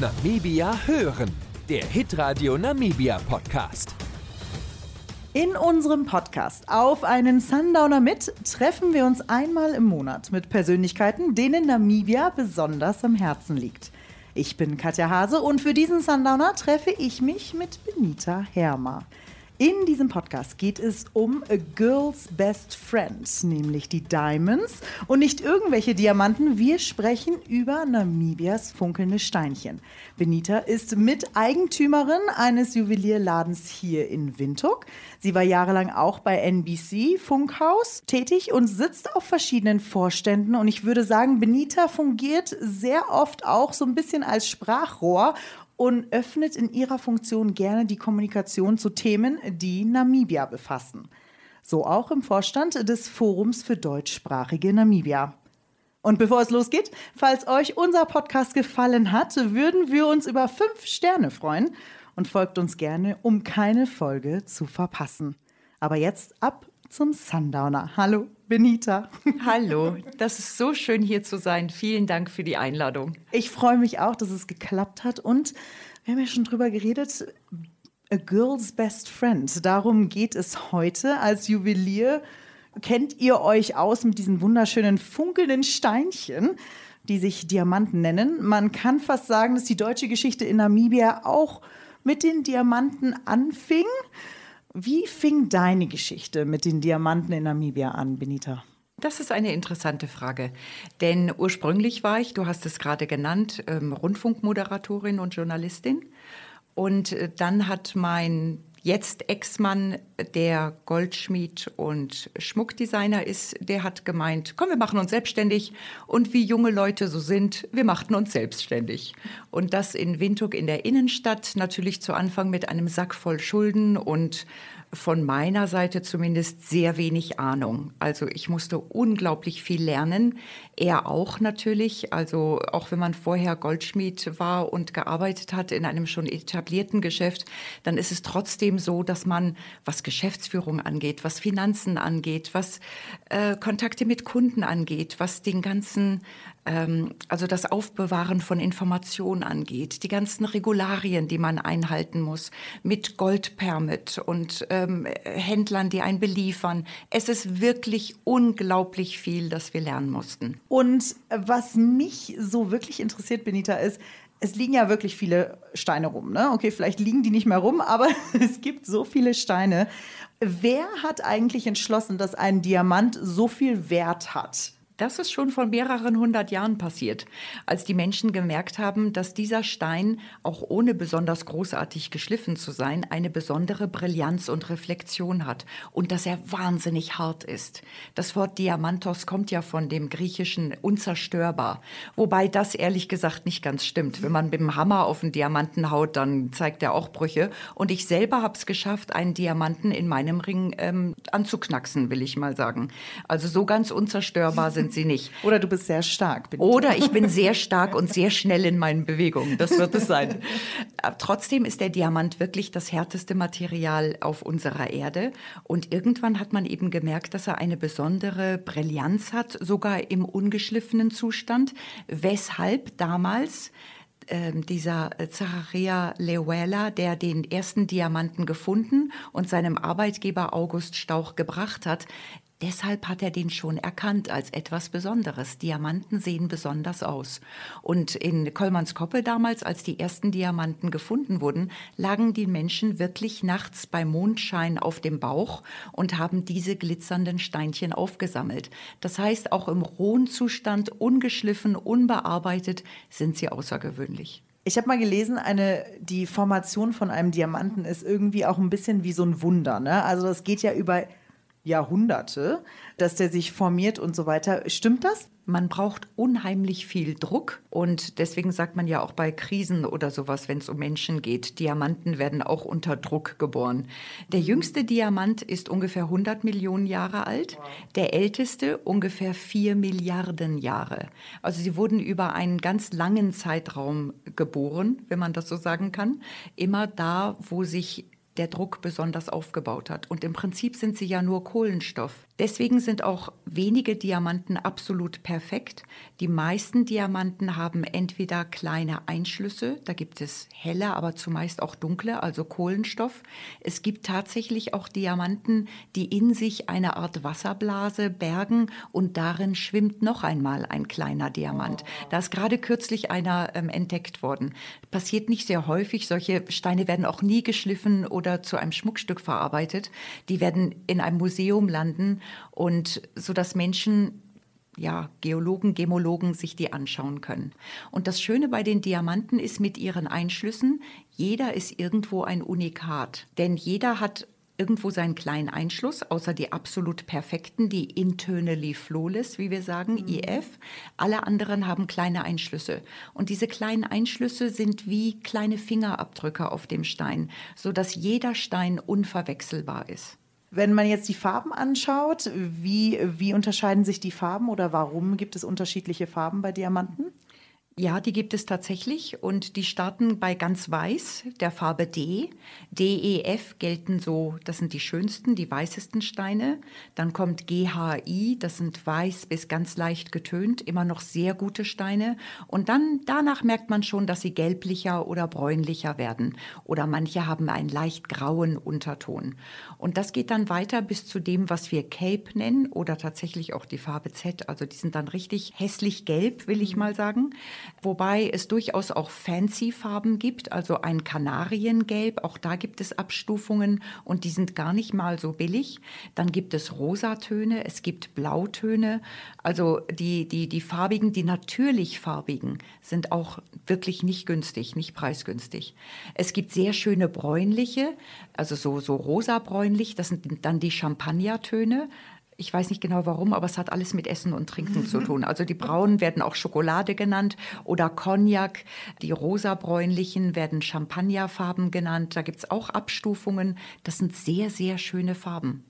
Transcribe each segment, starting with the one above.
Namibia hören, der Hitradio Namibia Podcast. In unserem Podcast Auf einen Sundowner mit treffen wir uns einmal im Monat mit Persönlichkeiten, denen Namibia besonders am Herzen liegt. Ich bin Katja Hase und für diesen Sundowner treffe ich mich mit Benita Hermer. In diesem Podcast geht es um A Girl's Best Friend, nämlich die Diamonds und nicht irgendwelche Diamanten. Wir sprechen über Namibias funkelnde Steinchen. Benita ist Miteigentümerin eines Juwelierladens hier in Windhoek. Sie war jahrelang auch bei NBC Funkhaus tätig und sitzt auf verschiedenen Vorständen. Und ich würde sagen, Benita fungiert sehr oft auch so ein bisschen als Sprachrohr und öffnet in ihrer Funktion gerne die Kommunikation zu Themen, die Namibia befassen. So auch im Vorstand des Forums für deutschsprachige Namibia. Und bevor es losgeht, falls euch unser Podcast gefallen hat, würden wir uns über fünf Sterne freuen und folgt uns gerne, um keine Folge zu verpassen. Aber jetzt ab zum Sundowner. Hallo, Benita. Hallo, das ist so schön hier zu sein. Vielen Dank für die Einladung. Ich freue mich auch, dass es geklappt hat und wir haben ja schon drüber geredet. A Girl's Best Friend. Darum geht es heute. Als Juwelier kennt ihr euch aus mit diesen wunderschönen funkelnden Steinchen, die sich Diamanten nennen. Man kann fast sagen, dass die deutsche Geschichte in Namibia auch mit den Diamanten anfing. Wie fing deine Geschichte mit den Diamanten in Namibia an, Benita? Das ist eine interessante Frage. Denn ursprünglich war ich, du hast es gerade genannt, ähm, Rundfunkmoderatorin und Journalistin. Und äh, dann hat mein jetzt Ex-Mann, der Goldschmied und Schmuckdesigner ist, der hat gemeint, komm, wir machen uns selbstständig. Und wie junge Leute so sind, wir machten uns selbstständig. Und das in Windhoek in der Innenstadt, natürlich zu Anfang mit einem Sack voll Schulden und von meiner Seite zumindest sehr wenig Ahnung. Also ich musste unglaublich viel lernen. Er auch natürlich. Also auch wenn man vorher Goldschmied war und gearbeitet hat in einem schon etablierten Geschäft, dann ist es trotzdem so, dass man, was Geschäftsführung angeht, was Finanzen angeht, was äh, Kontakte mit Kunden angeht, was den ganzen ähm, also das Aufbewahren von Informationen angeht, die ganzen Regularien, die man einhalten muss, mit Goldpermit und ähm, Händlern, die einen beliefern. Es ist wirklich unglaublich viel, das wir lernen mussten. Und was mich so wirklich interessiert, Benita, ist, es liegen ja wirklich viele Steine rum. Ne? Okay, vielleicht liegen die nicht mehr rum, aber es gibt so viele Steine. Wer hat eigentlich entschlossen, dass ein Diamant so viel Wert hat? Das ist schon vor mehreren hundert Jahren passiert, als die Menschen gemerkt haben, dass dieser Stein, auch ohne besonders großartig geschliffen zu sein, eine besondere Brillanz und Reflexion hat und dass er wahnsinnig hart ist. Das Wort Diamantos kommt ja von dem griechischen unzerstörbar, wobei das ehrlich gesagt nicht ganz stimmt. Wenn man mit dem Hammer auf einen Diamanten haut, dann zeigt er auch Brüche. Und ich selber habe es geschafft, einen Diamanten in meinem Ring ähm, anzuknacksen, will ich mal sagen. Also so ganz unzerstörbar sind sind sie nicht. Oder du bist sehr stark. Oder ich bin sehr stark und sehr schnell in meinen Bewegungen. Das wird es sein. Trotzdem ist der Diamant wirklich das härteste Material auf unserer Erde. Und irgendwann hat man eben gemerkt, dass er eine besondere Brillanz hat, sogar im ungeschliffenen Zustand. Weshalb damals ähm, dieser Zacharia Lewela, der den ersten Diamanten gefunden und seinem Arbeitgeber August Stauch gebracht hat, Deshalb hat er den schon erkannt als etwas Besonderes. Diamanten sehen besonders aus. Und in Kollmannskoppe damals, als die ersten Diamanten gefunden wurden, lagen die Menschen wirklich nachts bei Mondschein auf dem Bauch und haben diese glitzernden Steinchen aufgesammelt. Das heißt, auch im rohen Zustand, ungeschliffen, unbearbeitet, sind sie außergewöhnlich. Ich habe mal gelesen, eine, die Formation von einem Diamanten ist irgendwie auch ein bisschen wie so ein Wunder. Ne? Also das geht ja über Jahrhunderte, dass der sich formiert und so weiter. Stimmt das? Man braucht unheimlich viel Druck und deswegen sagt man ja auch bei Krisen oder sowas, wenn es um Menschen geht, Diamanten werden auch unter Druck geboren. Der jüngste Diamant ist ungefähr 100 Millionen Jahre alt, der älteste ungefähr 4 Milliarden Jahre. Also sie wurden über einen ganz langen Zeitraum geboren, wenn man das so sagen kann, immer da, wo sich der Druck besonders aufgebaut hat. Und im Prinzip sind sie ja nur Kohlenstoff. Deswegen sind auch wenige Diamanten absolut perfekt. Die meisten Diamanten haben entweder kleine Einschlüsse, da gibt es helle, aber zumeist auch dunkle, also Kohlenstoff. Es gibt tatsächlich auch Diamanten, die in sich eine Art Wasserblase bergen und darin schwimmt noch einmal ein kleiner Diamant. Da ist gerade kürzlich einer ähm, entdeckt worden. Passiert nicht sehr häufig. Solche Steine werden auch nie geschliffen oder zu einem Schmuckstück verarbeitet. Die werden in einem Museum landen und so dass Menschen ja, Geologen, Gemologen sich die anschauen können. Und das Schöne bei den Diamanten ist mit ihren Einschlüssen, jeder ist irgendwo ein Unikat. Denn jeder hat irgendwo seinen kleinen Einschluss, außer die absolut perfekten, die internally flawless, wie wir sagen, mhm. IF. Alle anderen haben kleine Einschlüsse. Und diese kleinen Einschlüsse sind wie kleine Fingerabdrücke auf dem Stein, sodass jeder Stein unverwechselbar ist. Wenn man jetzt die Farben anschaut, wie, wie unterscheiden sich die Farben oder warum gibt es unterschiedliche Farben bei Diamanten? Ja, die gibt es tatsächlich und die starten bei ganz weiß, der Farbe D. D, E, F gelten so, das sind die schönsten, die weißesten Steine. Dann kommt G, H, I, das sind weiß bis ganz leicht getönt, immer noch sehr gute Steine. Und dann danach merkt man schon, dass sie gelblicher oder bräunlicher werden. Oder manche haben einen leicht grauen Unterton. Und das geht dann weiter bis zu dem, was wir Cape nennen oder tatsächlich auch die Farbe Z. Also die sind dann richtig hässlich gelb, will ich mal sagen wobei es durchaus auch Fancy-Farben gibt, also ein Kanariengelb, auch da gibt es Abstufungen und die sind gar nicht mal so billig. Dann gibt es Rosatöne, es gibt Blautöne, also die, die, die farbigen, die natürlich farbigen sind auch wirklich nicht günstig, nicht preisgünstig. Es gibt sehr schöne bräunliche, also so, so rosa-bräunlich, das sind dann die Champagnertöne, ich weiß nicht genau warum, aber es hat alles mit Essen und Trinken zu tun. Also die braunen werden auch Schokolade genannt oder Cognac. Die rosabräunlichen werden Champagnerfarben genannt. Da gibt es auch Abstufungen. Das sind sehr, sehr schöne Farben.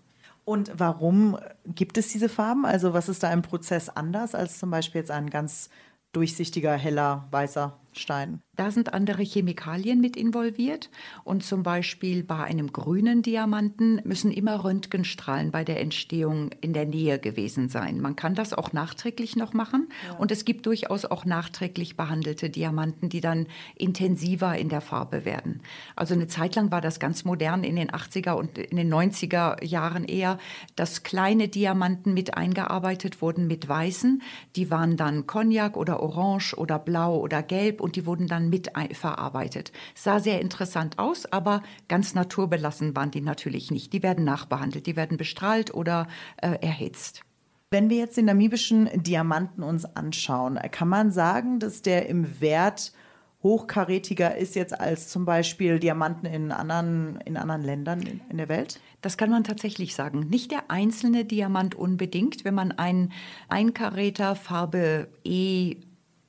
Und warum gibt es diese Farben? Also was ist da im Prozess anders als zum Beispiel jetzt ein ganz durchsichtiger, heller, weißer Stein? Da sind andere Chemikalien mit involviert und zum Beispiel bei einem grünen Diamanten müssen immer Röntgenstrahlen bei der Entstehung in der Nähe gewesen sein. Man kann das auch nachträglich noch machen ja. und es gibt durchaus auch nachträglich behandelte Diamanten, die dann intensiver in der Farbe werden. Also eine Zeit lang war das ganz modern in den 80er und in den 90er Jahren eher, dass kleine Diamanten mit eingearbeitet wurden mit weißen. Die waren dann Cognac oder Orange oder Blau oder Gelb und die wurden dann mit verarbeitet. Sah sehr interessant aus, aber ganz naturbelassen waren die natürlich nicht. Die werden nachbehandelt, die werden bestrahlt oder äh, erhitzt. Wenn wir jetzt den namibischen Diamanten uns anschauen, kann man sagen, dass der im Wert hochkarätiger ist jetzt als zum Beispiel Diamanten in anderen, in anderen Ländern in der Welt? Das kann man tatsächlich sagen. Nicht der einzelne Diamant unbedingt. Wenn man einen Einkaräter Farbe E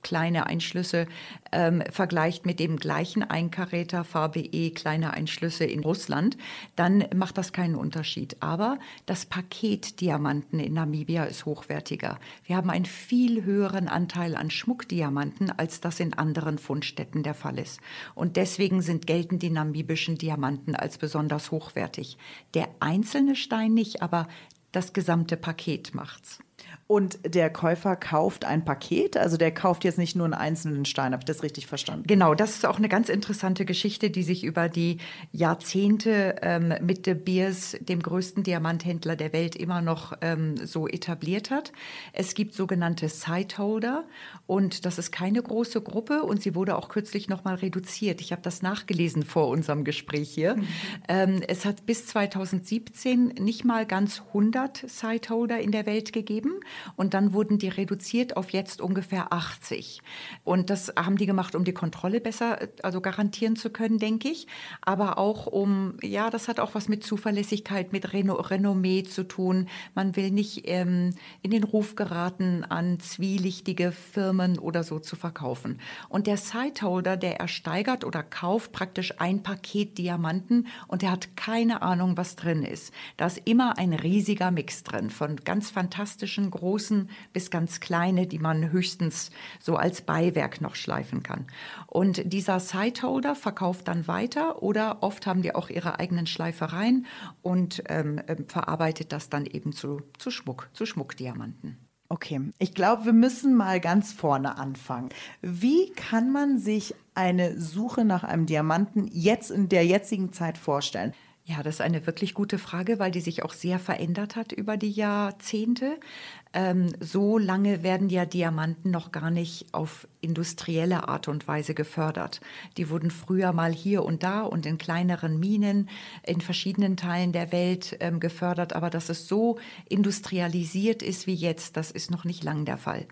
kleine Einschlüsse ähm, vergleicht mit dem gleichen Einkaräter Farbe E kleine Einschlüsse in Russland, dann macht das keinen Unterschied. Aber das Paket Diamanten in Namibia ist hochwertiger. Wir haben einen viel höheren Anteil an Schmuckdiamanten, als das in anderen Fundstätten der Fall ist. Und deswegen sind gelten die namibischen Diamanten als besonders hochwertig. Der einzelne Stein nicht, aber das gesamte Paket macht's. Und der Käufer kauft ein Paket, also der kauft jetzt nicht nur einen einzelnen Stein. Habe ich das richtig verstanden? Genau, das ist auch eine ganz interessante Geschichte, die sich über die Jahrzehnte ähm, mit De Beers, dem größten Diamanthändler der Welt, immer noch ähm, so etabliert hat. Es gibt sogenannte Sightholder und das ist keine große Gruppe und sie wurde auch kürzlich noch mal reduziert. Ich habe das nachgelesen vor unserem Gespräch hier. Mhm. Ähm, es hat bis 2017 nicht mal ganz 100 Sightholder in der Welt gegeben und dann wurden die reduziert auf jetzt ungefähr 80. Und das haben die gemacht, um die Kontrolle besser, also garantieren zu können, denke ich. Aber auch um, ja, das hat auch was mit Zuverlässigkeit, mit Reno Renommee zu tun. Man will nicht ähm, in den Ruf geraten, an zwielichtige Firmen oder so zu verkaufen. Und der Sightholder, der ersteigert oder kauft praktisch ein Paket Diamanten und der hat keine Ahnung, was drin ist. Da ist immer ein riesiger Mix drin von ganz fantastischen von großen bis ganz kleine, die man höchstens so als Beiwerk noch schleifen kann. Und dieser Sightholder verkauft dann weiter oder oft haben die auch ihre eigenen Schleifereien und ähm, ähm verarbeitet das dann eben zu, zu Schmuck, zu Schmuckdiamanten. Okay, ich glaube, wir müssen mal ganz vorne anfangen. Wie kann man sich eine Suche nach einem Diamanten jetzt in der jetzigen Zeit vorstellen? Ja, das ist eine wirklich gute Frage, weil die sich auch sehr verändert hat über die Jahrzehnte. Ähm, so lange werden ja Diamanten noch gar nicht auf industrielle Art und Weise gefördert. Die wurden früher mal hier und da und in kleineren Minen in verschiedenen Teilen der Welt ähm, gefördert, aber dass es so industrialisiert ist wie jetzt, das ist noch nicht lang der Fall.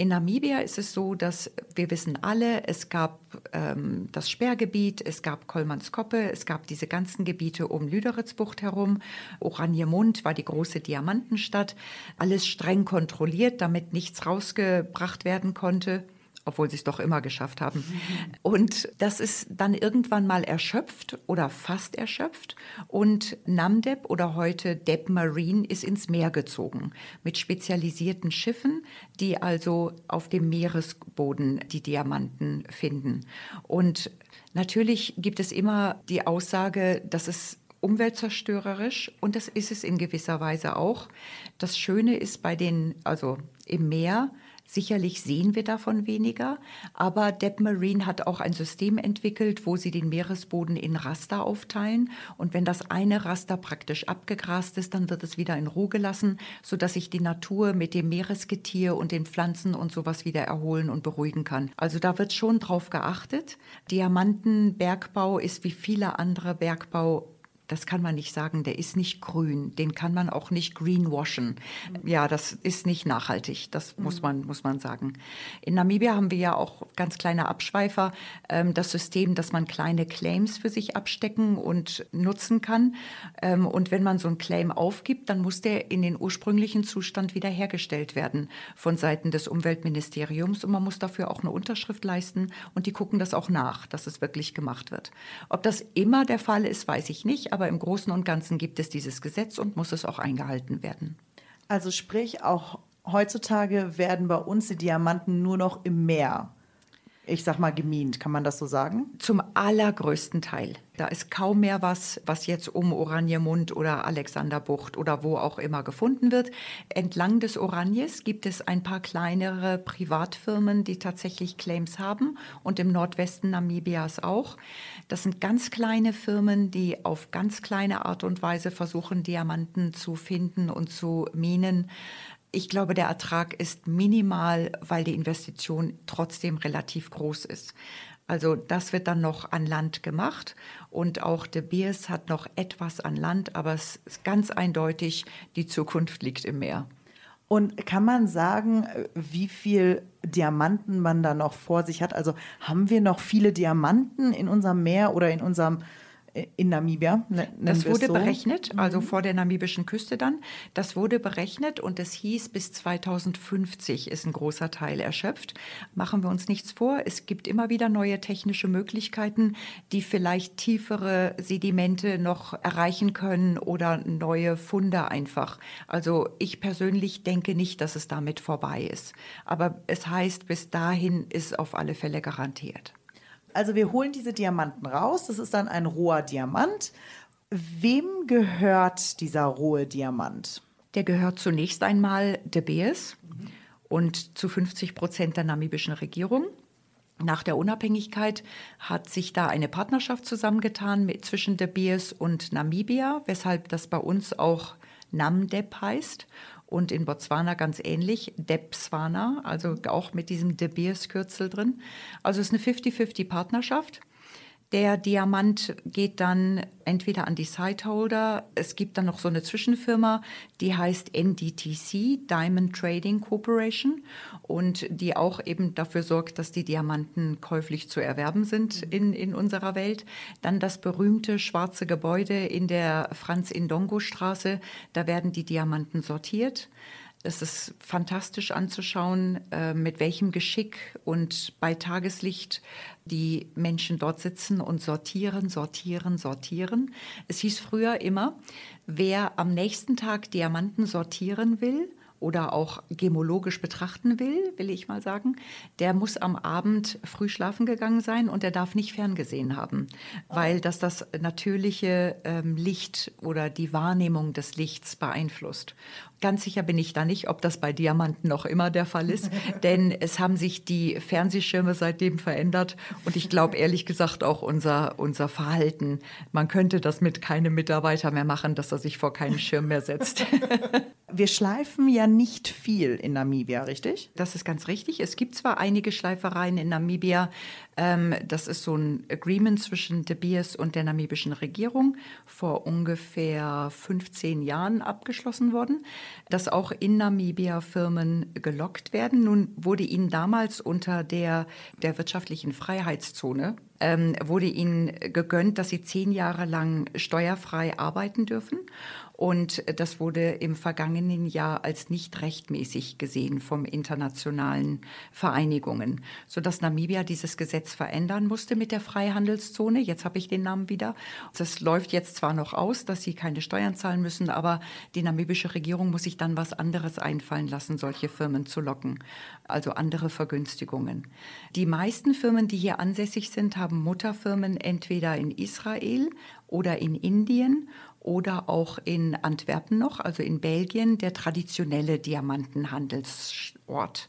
In Namibia ist es so, dass wir wissen alle, es gab ähm, das Sperrgebiet, es gab Kolmanskoppe, es gab diese ganzen Gebiete um Lüderitzbucht herum. Oraniemund war die große Diamantenstadt. Alles streng kontrolliert, damit nichts rausgebracht werden konnte obwohl sie es doch immer geschafft haben. Und das ist dann irgendwann mal erschöpft oder fast erschöpft. Und Namdeb oder heute Deb Marine ist ins Meer gezogen mit spezialisierten Schiffen, die also auf dem Meeresboden die Diamanten finden. Und natürlich gibt es immer die Aussage, dass es umweltzerstörerisch und das ist es in gewisser Weise auch. Das Schöne ist bei den, also im Meer, Sicherlich sehen wir davon weniger, aber Deb Marine hat auch ein System entwickelt, wo sie den Meeresboden in Raster aufteilen. Und wenn das eine Raster praktisch abgegrast ist, dann wird es wieder in Ruhe gelassen, sodass sich die Natur mit dem Meeresgetier und den Pflanzen und sowas wieder erholen und beruhigen kann. Also da wird schon drauf geachtet. Diamantenbergbau ist wie viele andere Bergbau das kann man nicht sagen, der ist nicht grün, den kann man auch nicht greenwashen. Ja, das ist nicht nachhaltig, das mhm. muss, man, muss man sagen. In Namibia haben wir ja auch ganz kleine Abschweifer, ähm, das System, dass man kleine Claims für sich abstecken und nutzen kann. Ähm, und wenn man so einen Claim aufgibt, dann muss der in den ursprünglichen Zustand wiederhergestellt werden von Seiten des Umweltministeriums und man muss dafür auch eine Unterschrift leisten und die gucken das auch nach, dass es wirklich gemacht wird. Ob das immer der Fall ist, weiß ich nicht, aber im Großen und Ganzen gibt es dieses Gesetz und muss es auch eingehalten werden. Also sprich, auch heutzutage werden bei uns die Diamanten nur noch im Meer ich sag mal, gemient. Kann man das so sagen? Zum allergrößten Teil. Da ist kaum mehr was, was jetzt um Oranienmund oder Alexanderbucht oder wo auch immer gefunden wird. Entlang des Oranjes gibt es ein paar kleinere Privatfirmen, die tatsächlich Claims haben und im Nordwesten Namibias auch. Das sind ganz kleine Firmen, die auf ganz kleine Art und Weise versuchen, Diamanten zu finden und zu minen. Ich glaube, der Ertrag ist minimal, weil die Investition trotzdem relativ groß ist. Also das wird dann noch an Land gemacht und auch De Beers hat noch etwas an Land, aber es ist ganz eindeutig, die Zukunft liegt im Meer. Und kann man sagen, wie viel Diamanten man da noch vor sich hat? Also haben wir noch viele Diamanten in unserem Meer oder in unserem in Namibia. Das wurde so. berechnet, also mhm. vor der namibischen Küste dann. Das wurde berechnet und es hieß, bis 2050 ist ein großer Teil erschöpft. Machen wir uns nichts vor, es gibt immer wieder neue technische Möglichkeiten, die vielleicht tiefere Sedimente noch erreichen können oder neue Funde einfach. Also ich persönlich denke nicht, dass es damit vorbei ist. Aber es heißt, bis dahin ist auf alle Fälle garantiert. Also wir holen diese Diamanten raus. Das ist dann ein roher Diamant. Wem gehört dieser rohe Diamant? Der gehört zunächst einmal De Beers mhm. und zu 50 Prozent der namibischen Regierung. Nach der Unabhängigkeit hat sich da eine Partnerschaft zusammengetan mit, zwischen De Beers und Namibia, weshalb das bei uns auch Namdeb heißt und in Botswana ganz ähnlich, Depswana, also auch mit diesem De Beers-Kürzel drin. Also es ist eine 50-50-Partnerschaft. Der Diamant geht dann entweder an die Sightholder. Es gibt dann noch so eine Zwischenfirma, die heißt NDTC, Diamond Trading Corporation, und die auch eben dafür sorgt, dass die Diamanten käuflich zu erwerben sind in, in unserer Welt. Dann das berühmte schwarze Gebäude in der Franz-Indongo-Straße. Da werden die Diamanten sortiert. Es ist fantastisch anzuschauen, äh, mit welchem Geschick und bei Tageslicht die Menschen dort sitzen und sortieren, sortieren, sortieren. Es hieß früher immer, wer am nächsten Tag Diamanten sortieren will, oder auch gemologisch betrachten will, will ich mal sagen, der muss am Abend früh schlafen gegangen sein und der darf nicht ferngesehen haben, weil das das natürliche ähm, Licht oder die Wahrnehmung des Lichts beeinflusst. Ganz sicher bin ich da nicht, ob das bei Diamanten noch immer der Fall ist, denn es haben sich die Fernsehschirme seitdem verändert und ich glaube ehrlich gesagt auch unser, unser Verhalten. Man könnte das mit keinem Mitarbeiter mehr machen, dass er sich vor keinen Schirm mehr setzt. Wir schleifen ja nicht viel in Namibia, richtig? Das ist ganz richtig. Es gibt zwar einige Schleifereien in Namibia. Ähm, das ist so ein Agreement zwischen De Beers und der namibischen Regierung vor ungefähr 15 Jahren abgeschlossen worden, dass auch in Namibia Firmen gelockt werden. Nun wurde ihnen damals unter der, der wirtschaftlichen Freiheitszone ähm, wurde ihnen gegönnt, dass sie zehn Jahre lang steuerfrei arbeiten dürfen. Und das wurde im vergangenen Jahr als nicht rechtmäßig gesehen vom internationalen Vereinigungen, sodass Namibia dieses Gesetz verändern musste mit der Freihandelszone. Jetzt habe ich den Namen wieder. Das läuft jetzt zwar noch aus, dass sie keine Steuern zahlen müssen, aber die namibische Regierung muss sich dann was anderes einfallen lassen, solche Firmen zu locken, also andere Vergünstigungen. Die meisten Firmen, die hier ansässig sind, haben Mutterfirmen entweder in Israel oder in Indien oder auch in Antwerpen noch, also in Belgien, der traditionelle Diamantenhandelsort.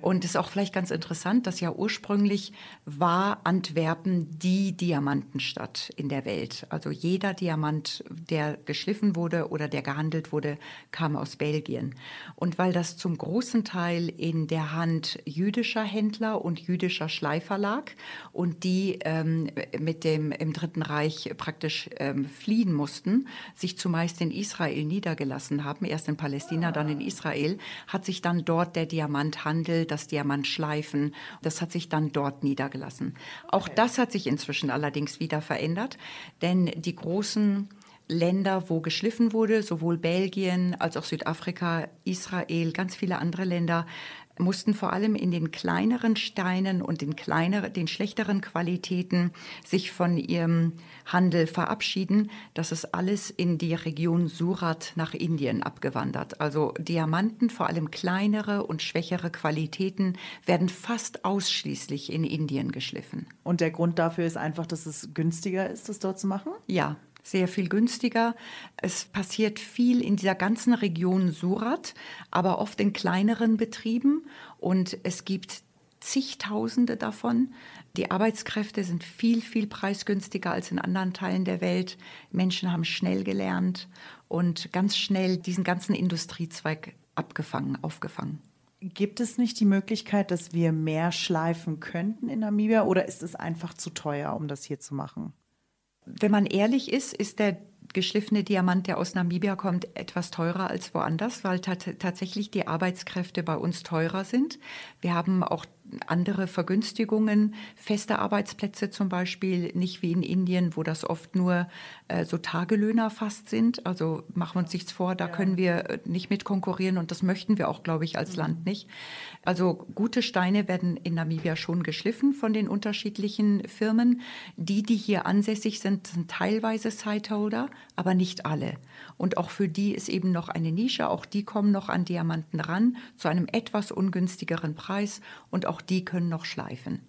Und es ist auch vielleicht ganz interessant, dass ja ursprünglich war Antwerpen die Diamantenstadt in der Welt. Also jeder Diamant, der geschliffen wurde oder der gehandelt wurde, kam aus Belgien. Und weil das zum großen Teil in der Hand jüdischer Händler und jüdischer Schleifer lag und die ähm, mit dem im Dritten Reich praktisch ähm, fliehen mussten, sich zumeist in Israel niedergelassen haben, erst in Palästina, dann in Israel, hat sich dann dort der Diamanthandel, das Diamantschleifen, das hat sich dann dort niedergelassen. Auch das hat sich inzwischen allerdings wieder verändert, denn die großen Länder, wo geschliffen wurde, sowohl Belgien als auch Südafrika, Israel, ganz viele andere Länder, mussten vor allem in den kleineren Steinen und den, kleineren, den schlechteren Qualitäten sich von ihrem Handel verabschieden. Das ist alles in die Region Surat nach Indien abgewandert. Also Diamanten, vor allem kleinere und schwächere Qualitäten, werden fast ausschließlich in Indien geschliffen. Und der Grund dafür ist einfach, dass es günstiger ist, das dort zu machen? Ja, sehr viel günstiger. Es passiert viel in dieser ganzen Region Surat, aber oft in kleineren Betrieben und es gibt zigtausende davon. Die Arbeitskräfte sind viel, viel preisgünstiger als in anderen Teilen der Welt. Menschen haben schnell gelernt und ganz schnell diesen ganzen Industriezweig abgefangen, aufgefangen. Gibt es nicht die Möglichkeit, dass wir mehr schleifen könnten in Namibia oder ist es einfach zu teuer, um das hier zu machen? Wenn man ehrlich ist, ist der geschliffene Diamant, der aus Namibia kommt, etwas teurer als woanders, weil tatsächlich die Arbeitskräfte bei uns teurer sind. Wir haben auch andere Vergünstigungen, feste Arbeitsplätze zum Beispiel, nicht wie in Indien, wo das oft nur äh, so Tagelöhner fast sind. Also machen wir uns nichts vor, da ja. können wir äh, nicht mit konkurrieren und das möchten wir auch, glaube ich, als mhm. Land nicht. Also gute Steine werden in Namibia schon geschliffen von den unterschiedlichen Firmen. Die, die hier ansässig sind, sind teilweise Sightholder, aber nicht alle. Und auch für die ist eben noch eine Nische, auch die kommen noch an Diamanten ran zu einem etwas ungünstigeren Preis und auch die können noch schleifen.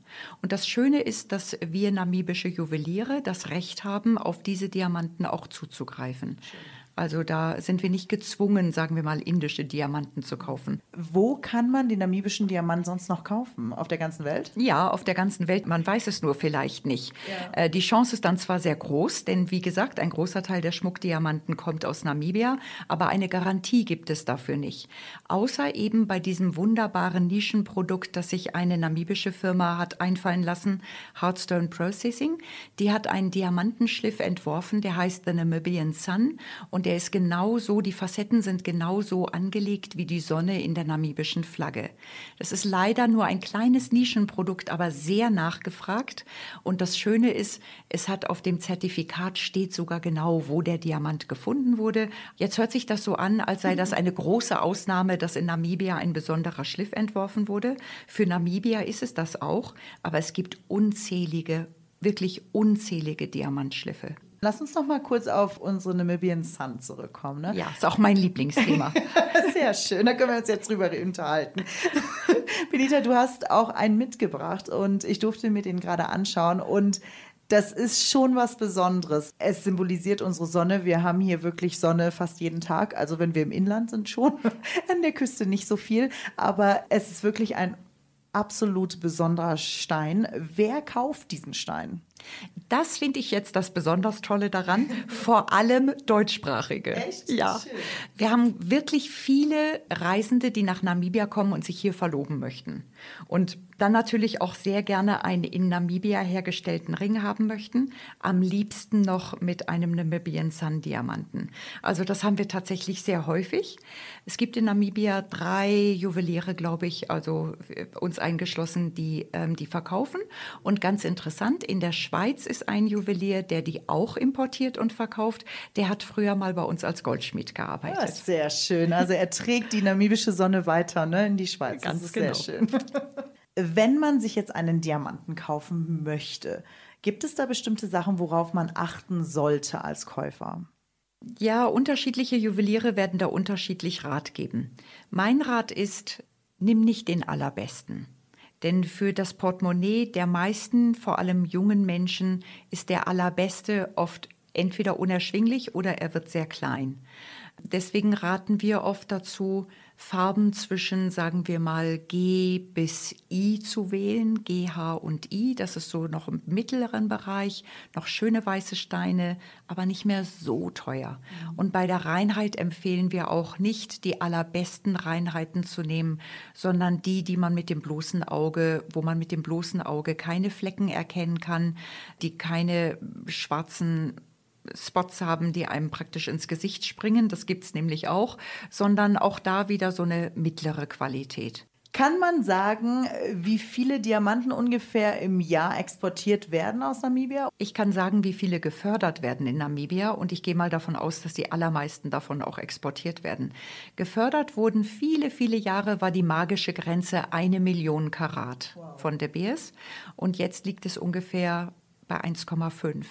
Und das Schöne ist, dass wir namibische Juweliere das Recht haben, auf diese Diamanten auch zuzugreifen. Schön. Also da sind wir nicht gezwungen, sagen wir mal, indische Diamanten zu kaufen. Wo kann man den namibischen Diamant sonst noch kaufen? Auf der ganzen Welt? Ja, auf der ganzen Welt. Man weiß es nur vielleicht nicht. Ja. Äh, die Chance ist dann zwar sehr groß, denn wie gesagt, ein großer Teil der Schmuckdiamanten kommt aus Namibia, aber eine Garantie gibt es dafür nicht. Außer eben bei diesem wunderbaren Nischenprodukt, das sich eine namibische Firma hat einfallen lassen, Hardstone Processing. Die hat einen Diamantenschliff entworfen, der heißt The Namibian Sun und der ist genauso, die Facetten sind genauso angelegt wie die Sonne in der namibischen Flagge. Das ist leider nur ein kleines Nischenprodukt, aber sehr nachgefragt. Und das Schöne ist, es hat auf dem Zertifikat steht sogar genau, wo der Diamant gefunden wurde. Jetzt hört sich das so an, als sei das eine große Ausnahme, dass in Namibia ein besonderer Schliff entworfen wurde. Für Namibia ist es das auch, aber es gibt unzählige, wirklich unzählige Diamantschliffe. Lass uns noch mal kurz auf unsere Namibian Sun zurückkommen. Ne? Ja, ist auch mein Lieblingsthema. Sehr schön, da können wir uns jetzt drüber unterhalten. Benita, du hast auch einen mitgebracht und ich durfte mir den gerade anschauen und das ist schon was Besonderes. Es symbolisiert unsere Sonne. Wir haben hier wirklich Sonne fast jeden Tag. Also wenn wir im Inland sind schon, an der Küste nicht so viel. Aber es ist wirklich ein absolut besonderer Stein. Wer kauft diesen Stein? Das finde ich jetzt das besonders Tolle daran, vor allem deutschsprachige. Echt? Ja. Schön. Wir haben wirklich viele Reisende, die nach Namibia kommen und sich hier verloben möchten. Und dann natürlich auch sehr gerne einen in Namibia hergestellten Ring haben möchten. Am liebsten noch mit einem Namibian Sun Diamanten. Also das haben wir tatsächlich sehr häufig. Es gibt in Namibia drei Juweliere, glaube ich, also äh, uns eingeschlossen, die ähm, die verkaufen. Und ganz interessant, in der Schweiz ist ein Juwelier, der die auch importiert und verkauft. Der hat früher mal bei uns als Goldschmied gearbeitet. Ja, sehr schön. Also er trägt die namibische Sonne weiter ne, in die Schweiz. Ganz das ist genau. sehr schön. Wenn man sich jetzt einen Diamanten kaufen möchte, gibt es da bestimmte Sachen, worauf man achten sollte als Käufer? Ja, unterschiedliche Juweliere werden da unterschiedlich Rat geben. Mein Rat ist, nimm nicht den allerbesten. Denn für das Portemonnaie der meisten, vor allem jungen Menschen, ist der allerbeste oft entweder unerschwinglich oder er wird sehr klein. Deswegen raten wir oft dazu, Farben zwischen, sagen wir mal, G bis I zu wählen, GH und I. Das ist so noch im mittleren Bereich, noch schöne weiße Steine, aber nicht mehr so teuer. Und bei der Reinheit empfehlen wir auch nicht, die allerbesten Reinheiten zu nehmen, sondern die, die man mit dem bloßen Auge, wo man mit dem bloßen Auge keine Flecken erkennen kann, die keine schwarzen Spots haben, die einem praktisch ins Gesicht springen, das gibt es nämlich auch, sondern auch da wieder so eine mittlere Qualität. Kann man sagen, wie viele Diamanten ungefähr im Jahr exportiert werden aus Namibia? Ich kann sagen, wie viele gefördert werden in Namibia und ich gehe mal davon aus, dass die allermeisten davon auch exportiert werden. Gefördert wurden viele, viele Jahre, war die magische Grenze eine Million Karat von De Beers und jetzt liegt es ungefähr bei 1,5.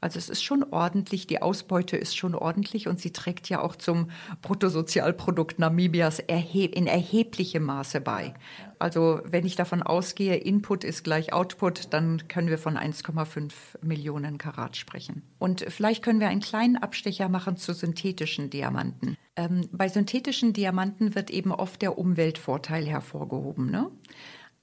Also es ist schon ordentlich, die Ausbeute ist schon ordentlich und sie trägt ja auch zum Bruttosozialprodukt Namibias erheb in erheblichem Maße bei. Also wenn ich davon ausgehe, Input ist gleich Output, dann können wir von 1,5 Millionen Karat sprechen. Und vielleicht können wir einen kleinen Abstecher machen zu synthetischen Diamanten. Ähm, bei synthetischen Diamanten wird eben oft der Umweltvorteil hervorgehoben. Ne?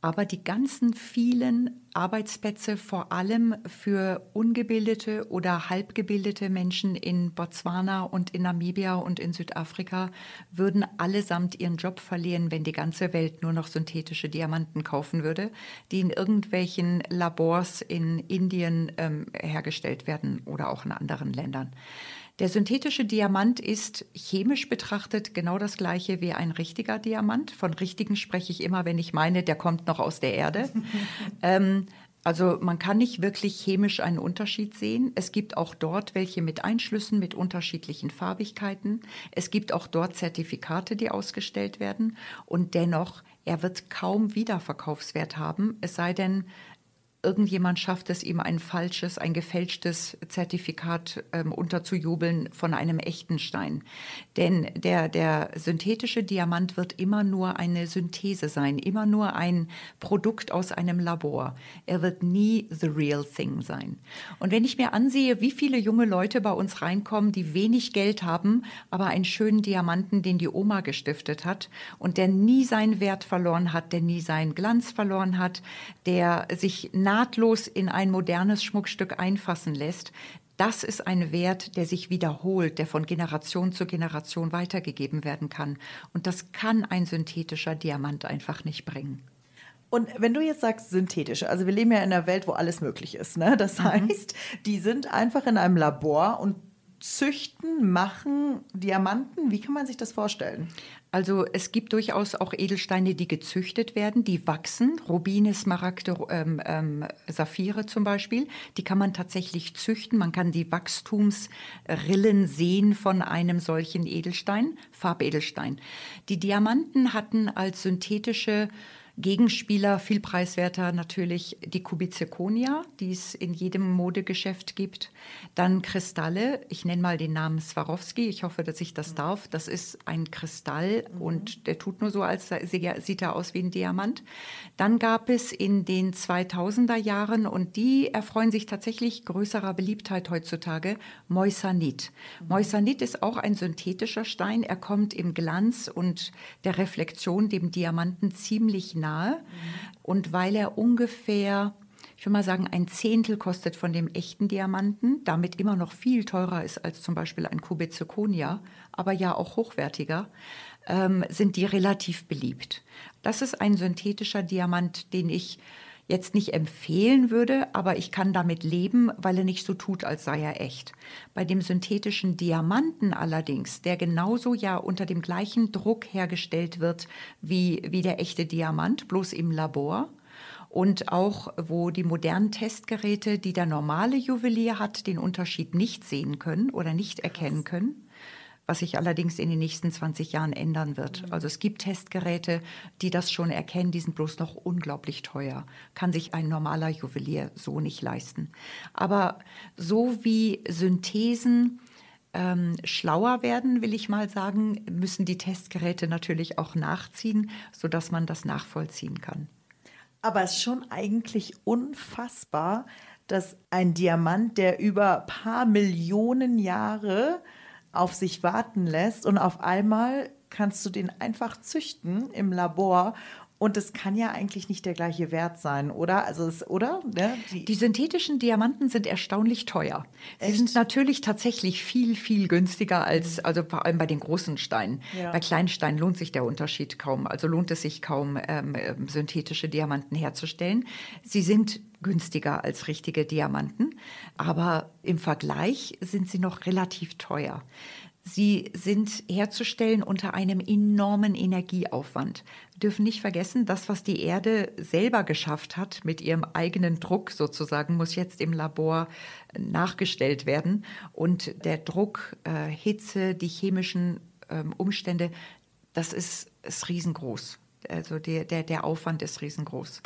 Aber die ganzen vielen Arbeitsplätze, vor allem für ungebildete oder halbgebildete Menschen in Botswana und in Namibia und in Südafrika, würden allesamt ihren Job verlieren, wenn die ganze Welt nur noch synthetische Diamanten kaufen würde, die in irgendwelchen Labors in Indien ähm, hergestellt werden oder auch in anderen Ländern. Der synthetische Diamant ist chemisch betrachtet genau das gleiche wie ein richtiger Diamant. Von richtigen spreche ich immer, wenn ich meine, der kommt noch aus der Erde. ähm, also man kann nicht wirklich chemisch einen Unterschied sehen. Es gibt auch dort welche mit Einschlüssen, mit unterschiedlichen Farbigkeiten. Es gibt auch dort Zertifikate, die ausgestellt werden. Und dennoch, er wird kaum Wiederverkaufswert haben, es sei denn, irgendjemand schafft es ihm ein falsches, ein gefälschtes Zertifikat ähm, unterzujubeln von einem echten Stein. Denn der, der synthetische Diamant wird immer nur eine Synthese sein, immer nur ein Produkt aus einem Labor. Er wird nie the real thing sein. Und wenn ich mir ansehe, wie viele junge Leute bei uns reinkommen, die wenig Geld haben, aber einen schönen Diamanten, den die Oma gestiftet hat und der nie seinen Wert verloren hat, der nie seinen Glanz verloren hat, der sich nahtlos in ein modernes Schmuckstück einfassen lässt, das ist ein Wert, der sich wiederholt, der von Generation zu Generation weitergegeben werden kann. Und das kann ein synthetischer Diamant einfach nicht bringen. Und wenn du jetzt sagst synthetische, also wir leben ja in einer Welt, wo alles möglich ist. Ne? Das heißt, die sind einfach in einem Labor und züchten, machen Diamanten. Wie kann man sich das vorstellen? Also es gibt durchaus auch Edelsteine, die gezüchtet werden, die wachsen. Rubine, Smaragde, ähm, ähm, Saphire zum Beispiel. Die kann man tatsächlich züchten. Man kann die Wachstumsrillen sehen von einem solchen Edelstein, Farbedelstein. Die Diamanten hatten als synthetische Gegenspieler, viel preiswerter natürlich die Kubizirconia, die es in jedem Modegeschäft gibt. Dann Kristalle, ich nenne mal den Namen Swarovski, ich hoffe, dass ich das darf. Das ist ein Kristall mhm. und der tut nur so, als sieht er aus wie ein Diamant. Dann gab es in den 2000er Jahren, und die erfreuen sich tatsächlich größerer Beliebtheit heutzutage, Moissanit. Mhm. Moissanit ist auch ein synthetischer Stein. Er kommt im Glanz und der Reflexion dem Diamanten ziemlich nah nahe. Mhm. Und weil er ungefähr, ich würde mal sagen, ein Zehntel kostet von dem echten Diamanten, damit immer noch viel teurer ist als zum Beispiel ein Kubit Zirconia, aber ja auch hochwertiger, ähm, sind die relativ beliebt. Das ist ein synthetischer Diamant, den ich jetzt nicht empfehlen würde, aber ich kann damit leben, weil er nicht so tut, als sei er echt. Bei dem synthetischen Diamanten allerdings, der genauso ja unter dem gleichen Druck hergestellt wird wie, wie der echte Diamant, bloß im Labor, und auch wo die modernen Testgeräte, die der normale Juwelier hat, den Unterschied nicht sehen können oder nicht erkennen können was sich allerdings in den nächsten 20 Jahren ändern wird. Mhm. Also es gibt Testgeräte, die das schon erkennen, die sind bloß noch unglaublich teuer. Kann sich ein normaler Juwelier so nicht leisten. Aber so wie Synthesen ähm, schlauer werden, will ich mal sagen, müssen die Testgeräte natürlich auch nachziehen, sodass man das nachvollziehen kann. Aber es ist schon eigentlich unfassbar, dass ein Diamant, der über ein paar Millionen Jahre auf sich warten lässt und auf einmal kannst du den einfach züchten im Labor und es kann ja eigentlich nicht der gleiche Wert sein, oder? Also es, oder? Ne? Die, die, synthetischen Diamanten sind erstaunlich teuer. Sie Echt? sind natürlich tatsächlich viel, viel günstiger als, also vor allem bei den großen Steinen. Ja. Bei kleinen Steinen lohnt sich der Unterschied kaum. Also lohnt es sich kaum, ähm, ähm synthetische Diamanten herzustellen. Sie sind günstiger als richtige Diamanten, aber im Vergleich sind sie noch relativ teuer. Sie sind herzustellen unter einem enormen Energieaufwand. Wir dürfen nicht vergessen, das, was die Erde selber geschafft hat mit ihrem eigenen Druck sozusagen, muss jetzt im Labor nachgestellt werden. Und der Druck, äh, Hitze, die chemischen äh, Umstände, das ist, ist riesengroß. Also der, der, der Aufwand ist riesengroß.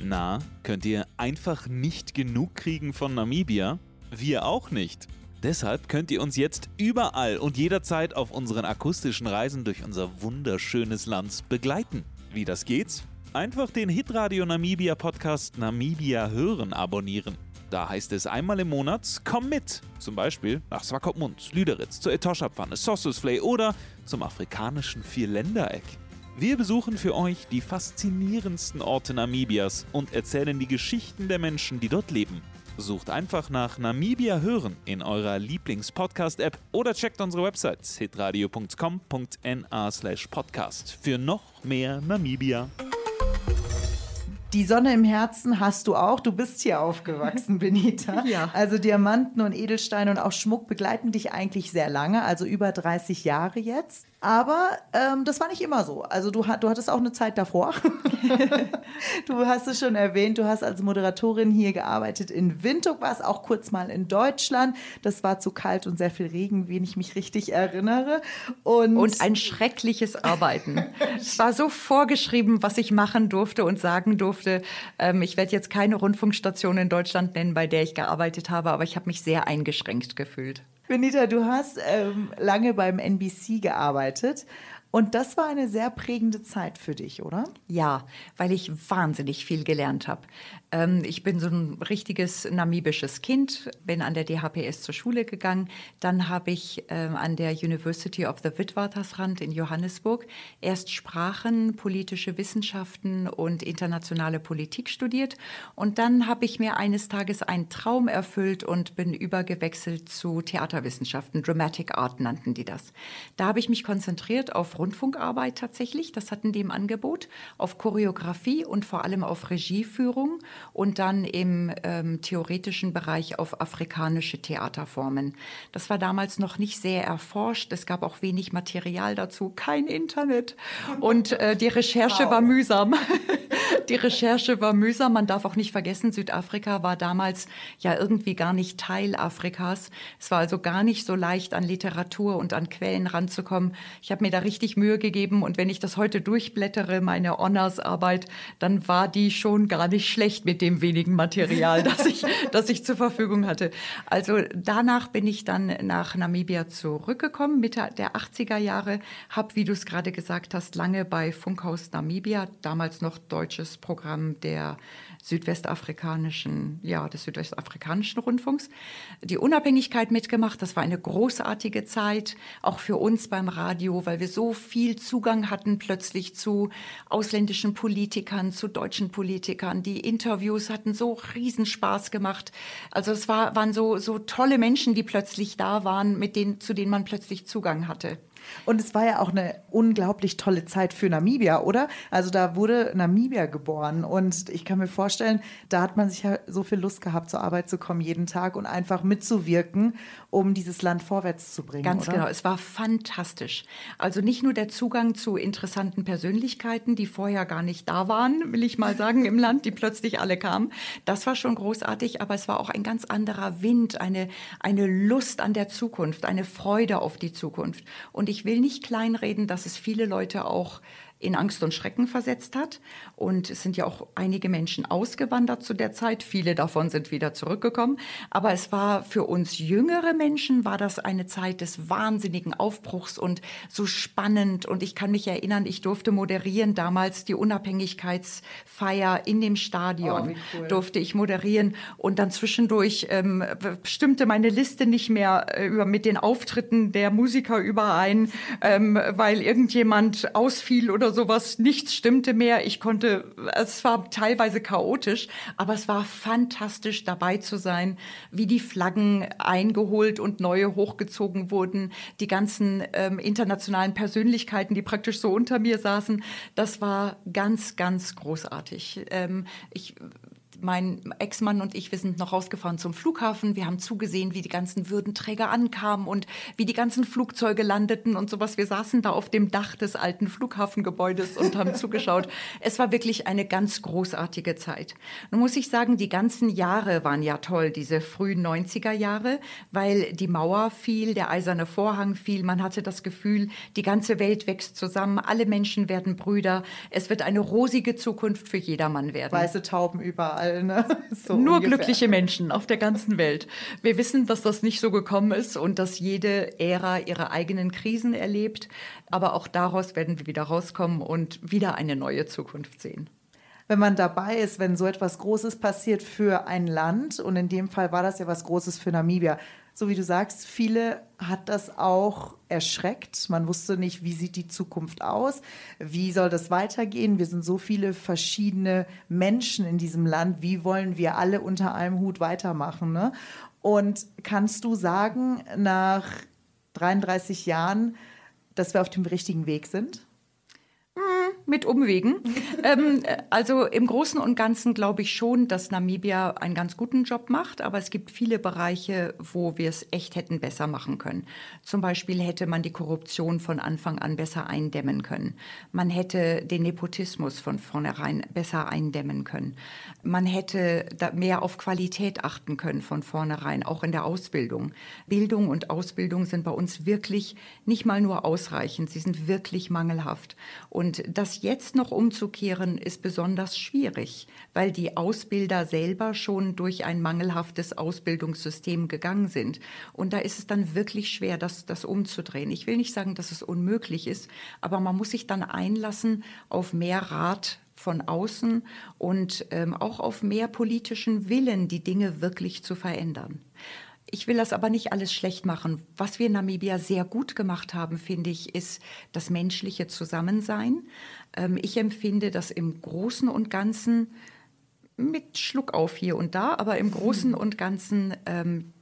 Na, könnt ihr einfach nicht genug kriegen von Namibia? Wir auch nicht. Deshalb könnt ihr uns jetzt überall und jederzeit auf unseren akustischen Reisen durch unser wunderschönes Land begleiten. Wie das geht? Einfach den Hitradio Namibia Podcast Namibia hören abonnieren. Da heißt es einmal im Monat, komm mit! Zum Beispiel nach Swakopmund, Lüderitz, zur Etosha-Pfanne, Sossusflay oder zum afrikanischen Vierländereck. Wir besuchen für euch die faszinierendsten Orte Namibias und erzählen die Geschichten der Menschen, die dort leben. Sucht einfach nach Namibia hören in eurer Lieblings-Podcast-App oder checkt unsere Website hitradio.com.na/podcast für noch mehr Namibia. Die Sonne im Herzen hast du auch. Du bist hier aufgewachsen, Benita. ja. Also Diamanten und Edelsteine und auch Schmuck begleiten dich eigentlich sehr lange, also über 30 Jahre jetzt. Aber ähm, das war nicht immer so. Also du, du hattest auch eine Zeit davor. du hast es schon erwähnt, du hast als Moderatorin hier gearbeitet in Windhoek, warst auch kurz mal in Deutschland. Das war zu kalt und sehr viel Regen, wenn ich mich richtig erinnere. Und, und ein schreckliches Arbeiten. es war so vorgeschrieben, was ich machen durfte und sagen durfte. Ähm, ich werde jetzt keine Rundfunkstation in Deutschland nennen, bei der ich gearbeitet habe, aber ich habe mich sehr eingeschränkt gefühlt. Benita, du hast ähm, lange beim NBC gearbeitet und das war eine sehr prägende Zeit für dich, oder? Ja, weil ich wahnsinnig viel gelernt habe. Ähm, ich bin so ein richtiges namibisches Kind, bin an der DHPS zur Schule gegangen. Dann habe ich ähm, an der University of the Witwatersrand in Johannesburg erst Sprachen, politische Wissenschaften und internationale Politik studiert. Und dann habe ich mir eines Tages einen Traum erfüllt und bin übergewechselt zu Theaterwissenschaften. Dramatic Art nannten die das. Da habe ich mich konzentriert auf Rundfunkarbeit tatsächlich, das hatten die im Angebot, auf Choreografie und vor allem auf Regieführung und dann im ähm, theoretischen Bereich auf afrikanische Theaterformen. Das war damals noch nicht sehr erforscht, es gab auch wenig Material dazu, kein Internet und äh, die Recherche wow. war mühsam. die Recherche war mühsam. Man darf auch nicht vergessen, Südafrika war damals ja irgendwie gar nicht Teil Afrikas. Es war also gar nicht so leicht, an Literatur und an Quellen ranzukommen. Ich habe mir da richtig richtig Mühe gegeben. Und wenn ich das heute durchblättere, meine Honorsarbeit, dann war die schon gar nicht schlecht mit dem wenigen Material, das ich, das ich zur Verfügung hatte. Also danach bin ich dann nach Namibia zurückgekommen, Mitte der 80er Jahre, habe, wie du es gerade gesagt hast, lange bei Funkhaus Namibia, damals noch deutsches Programm der südwestafrikanischen, ja, des südwestafrikanischen Rundfunks, die Unabhängigkeit mitgemacht. Das war eine großartige Zeit, auch für uns beim Radio, weil wir so viel Zugang hatten plötzlich zu ausländischen Politikern, zu deutschen Politikern. Die Interviews hatten so Riesenspaß gemacht. Also es war, waren so, so tolle Menschen, die plötzlich da waren, mit denen, zu denen man plötzlich Zugang hatte. Und es war ja auch eine unglaublich tolle Zeit für Namibia, oder? Also da wurde Namibia geboren und ich kann mir vorstellen, da hat man sich ja so viel Lust gehabt, zur Arbeit zu kommen jeden Tag und einfach mitzuwirken, um dieses Land vorwärts zu bringen. Ganz oder? genau, es war fantastisch. Also nicht nur der Zugang zu interessanten Persönlichkeiten, die vorher gar nicht da waren, will ich mal sagen, im Land, die plötzlich alle kamen. Das war schon großartig, aber es war auch ein ganz anderer Wind, eine, eine Lust an der Zukunft, eine Freude auf die Zukunft. Und ich will nicht kleinreden, dass es viele Leute auch in Angst und Schrecken versetzt hat. Und es sind ja auch einige Menschen ausgewandert zu der Zeit. Viele davon sind wieder zurückgekommen. Aber es war für uns jüngere Menschen, war das eine Zeit des wahnsinnigen Aufbruchs und so spannend. Und ich kann mich erinnern, ich durfte moderieren damals die Unabhängigkeitsfeier in dem Stadion. Oh, cool. Durfte ich moderieren. Und dann zwischendurch ähm, stimmte meine Liste nicht mehr äh, über, mit den Auftritten der Musiker überein, ähm, weil irgendjemand ausfiel oder oder sowas. Nichts stimmte mehr. Ich konnte, es war teilweise chaotisch, aber es war fantastisch dabei zu sein, wie die Flaggen eingeholt und neue hochgezogen wurden. Die ganzen ähm, internationalen Persönlichkeiten, die praktisch so unter mir saßen. Das war ganz, ganz großartig. Ähm, ich mein Ex-Mann und ich, wir sind noch rausgefahren zum Flughafen. Wir haben zugesehen, wie die ganzen Würdenträger ankamen und wie die ganzen Flugzeuge landeten und sowas. Wir saßen da auf dem Dach des alten Flughafengebäudes und haben zugeschaut. Es war wirklich eine ganz großartige Zeit. Nun muss ich sagen, die ganzen Jahre waren ja toll, diese frühen 90er Jahre, weil die Mauer fiel, der eiserne Vorhang fiel. Man hatte das Gefühl, die ganze Welt wächst zusammen, alle Menschen werden Brüder. Es wird eine rosige Zukunft für jedermann werden. Weiße Tauben überall überall. Ne? So Nur ungefähr. glückliche Menschen auf der ganzen Welt. Wir wissen, dass das nicht so gekommen ist und dass jede Ära ihre eigenen Krisen erlebt. Aber auch daraus werden wir wieder rauskommen und wieder eine neue Zukunft sehen wenn man dabei ist, wenn so etwas Großes passiert für ein Land. Und in dem Fall war das ja was Großes für Namibia so wie du sagst, viele hat das auch erschreckt. Man wusste nicht, wie sieht die Zukunft aus, wie soll das weitergehen. Wir sind so viele verschiedene Menschen in diesem Land. Wie wollen wir alle unter einem Hut weitermachen? Ne? Und kannst du sagen, nach 33 Jahren, dass wir auf dem richtigen Weg sind? Mit Umwegen. ähm, also im Großen und Ganzen glaube ich schon, dass Namibia einen ganz guten Job macht, aber es gibt viele Bereiche, wo wir es echt hätten besser machen können. Zum Beispiel hätte man die Korruption von Anfang an besser eindämmen können. Man hätte den Nepotismus von vornherein besser eindämmen können. Man hätte mehr auf Qualität achten können von vornherein, auch in der Ausbildung. Bildung und Ausbildung sind bei uns wirklich nicht mal nur ausreichend, sie sind wirklich mangelhaft. Und das jetzt noch umzukehren, ist besonders schwierig, weil die Ausbilder selber schon durch ein mangelhaftes Ausbildungssystem gegangen sind. Und da ist es dann wirklich schwer, das, das umzudrehen. Ich will nicht sagen, dass es unmöglich ist, aber man muss sich dann einlassen auf mehr Rat von außen und ähm, auch auf mehr politischen Willen, die Dinge wirklich zu verändern. Ich will das aber nicht alles schlecht machen. Was wir in Namibia sehr gut gemacht haben, finde ich, ist das menschliche Zusammensein. Ähm, ich empfinde das im Großen und Ganzen mit Schluck auf hier und da, aber im Großen und Ganzen ähm,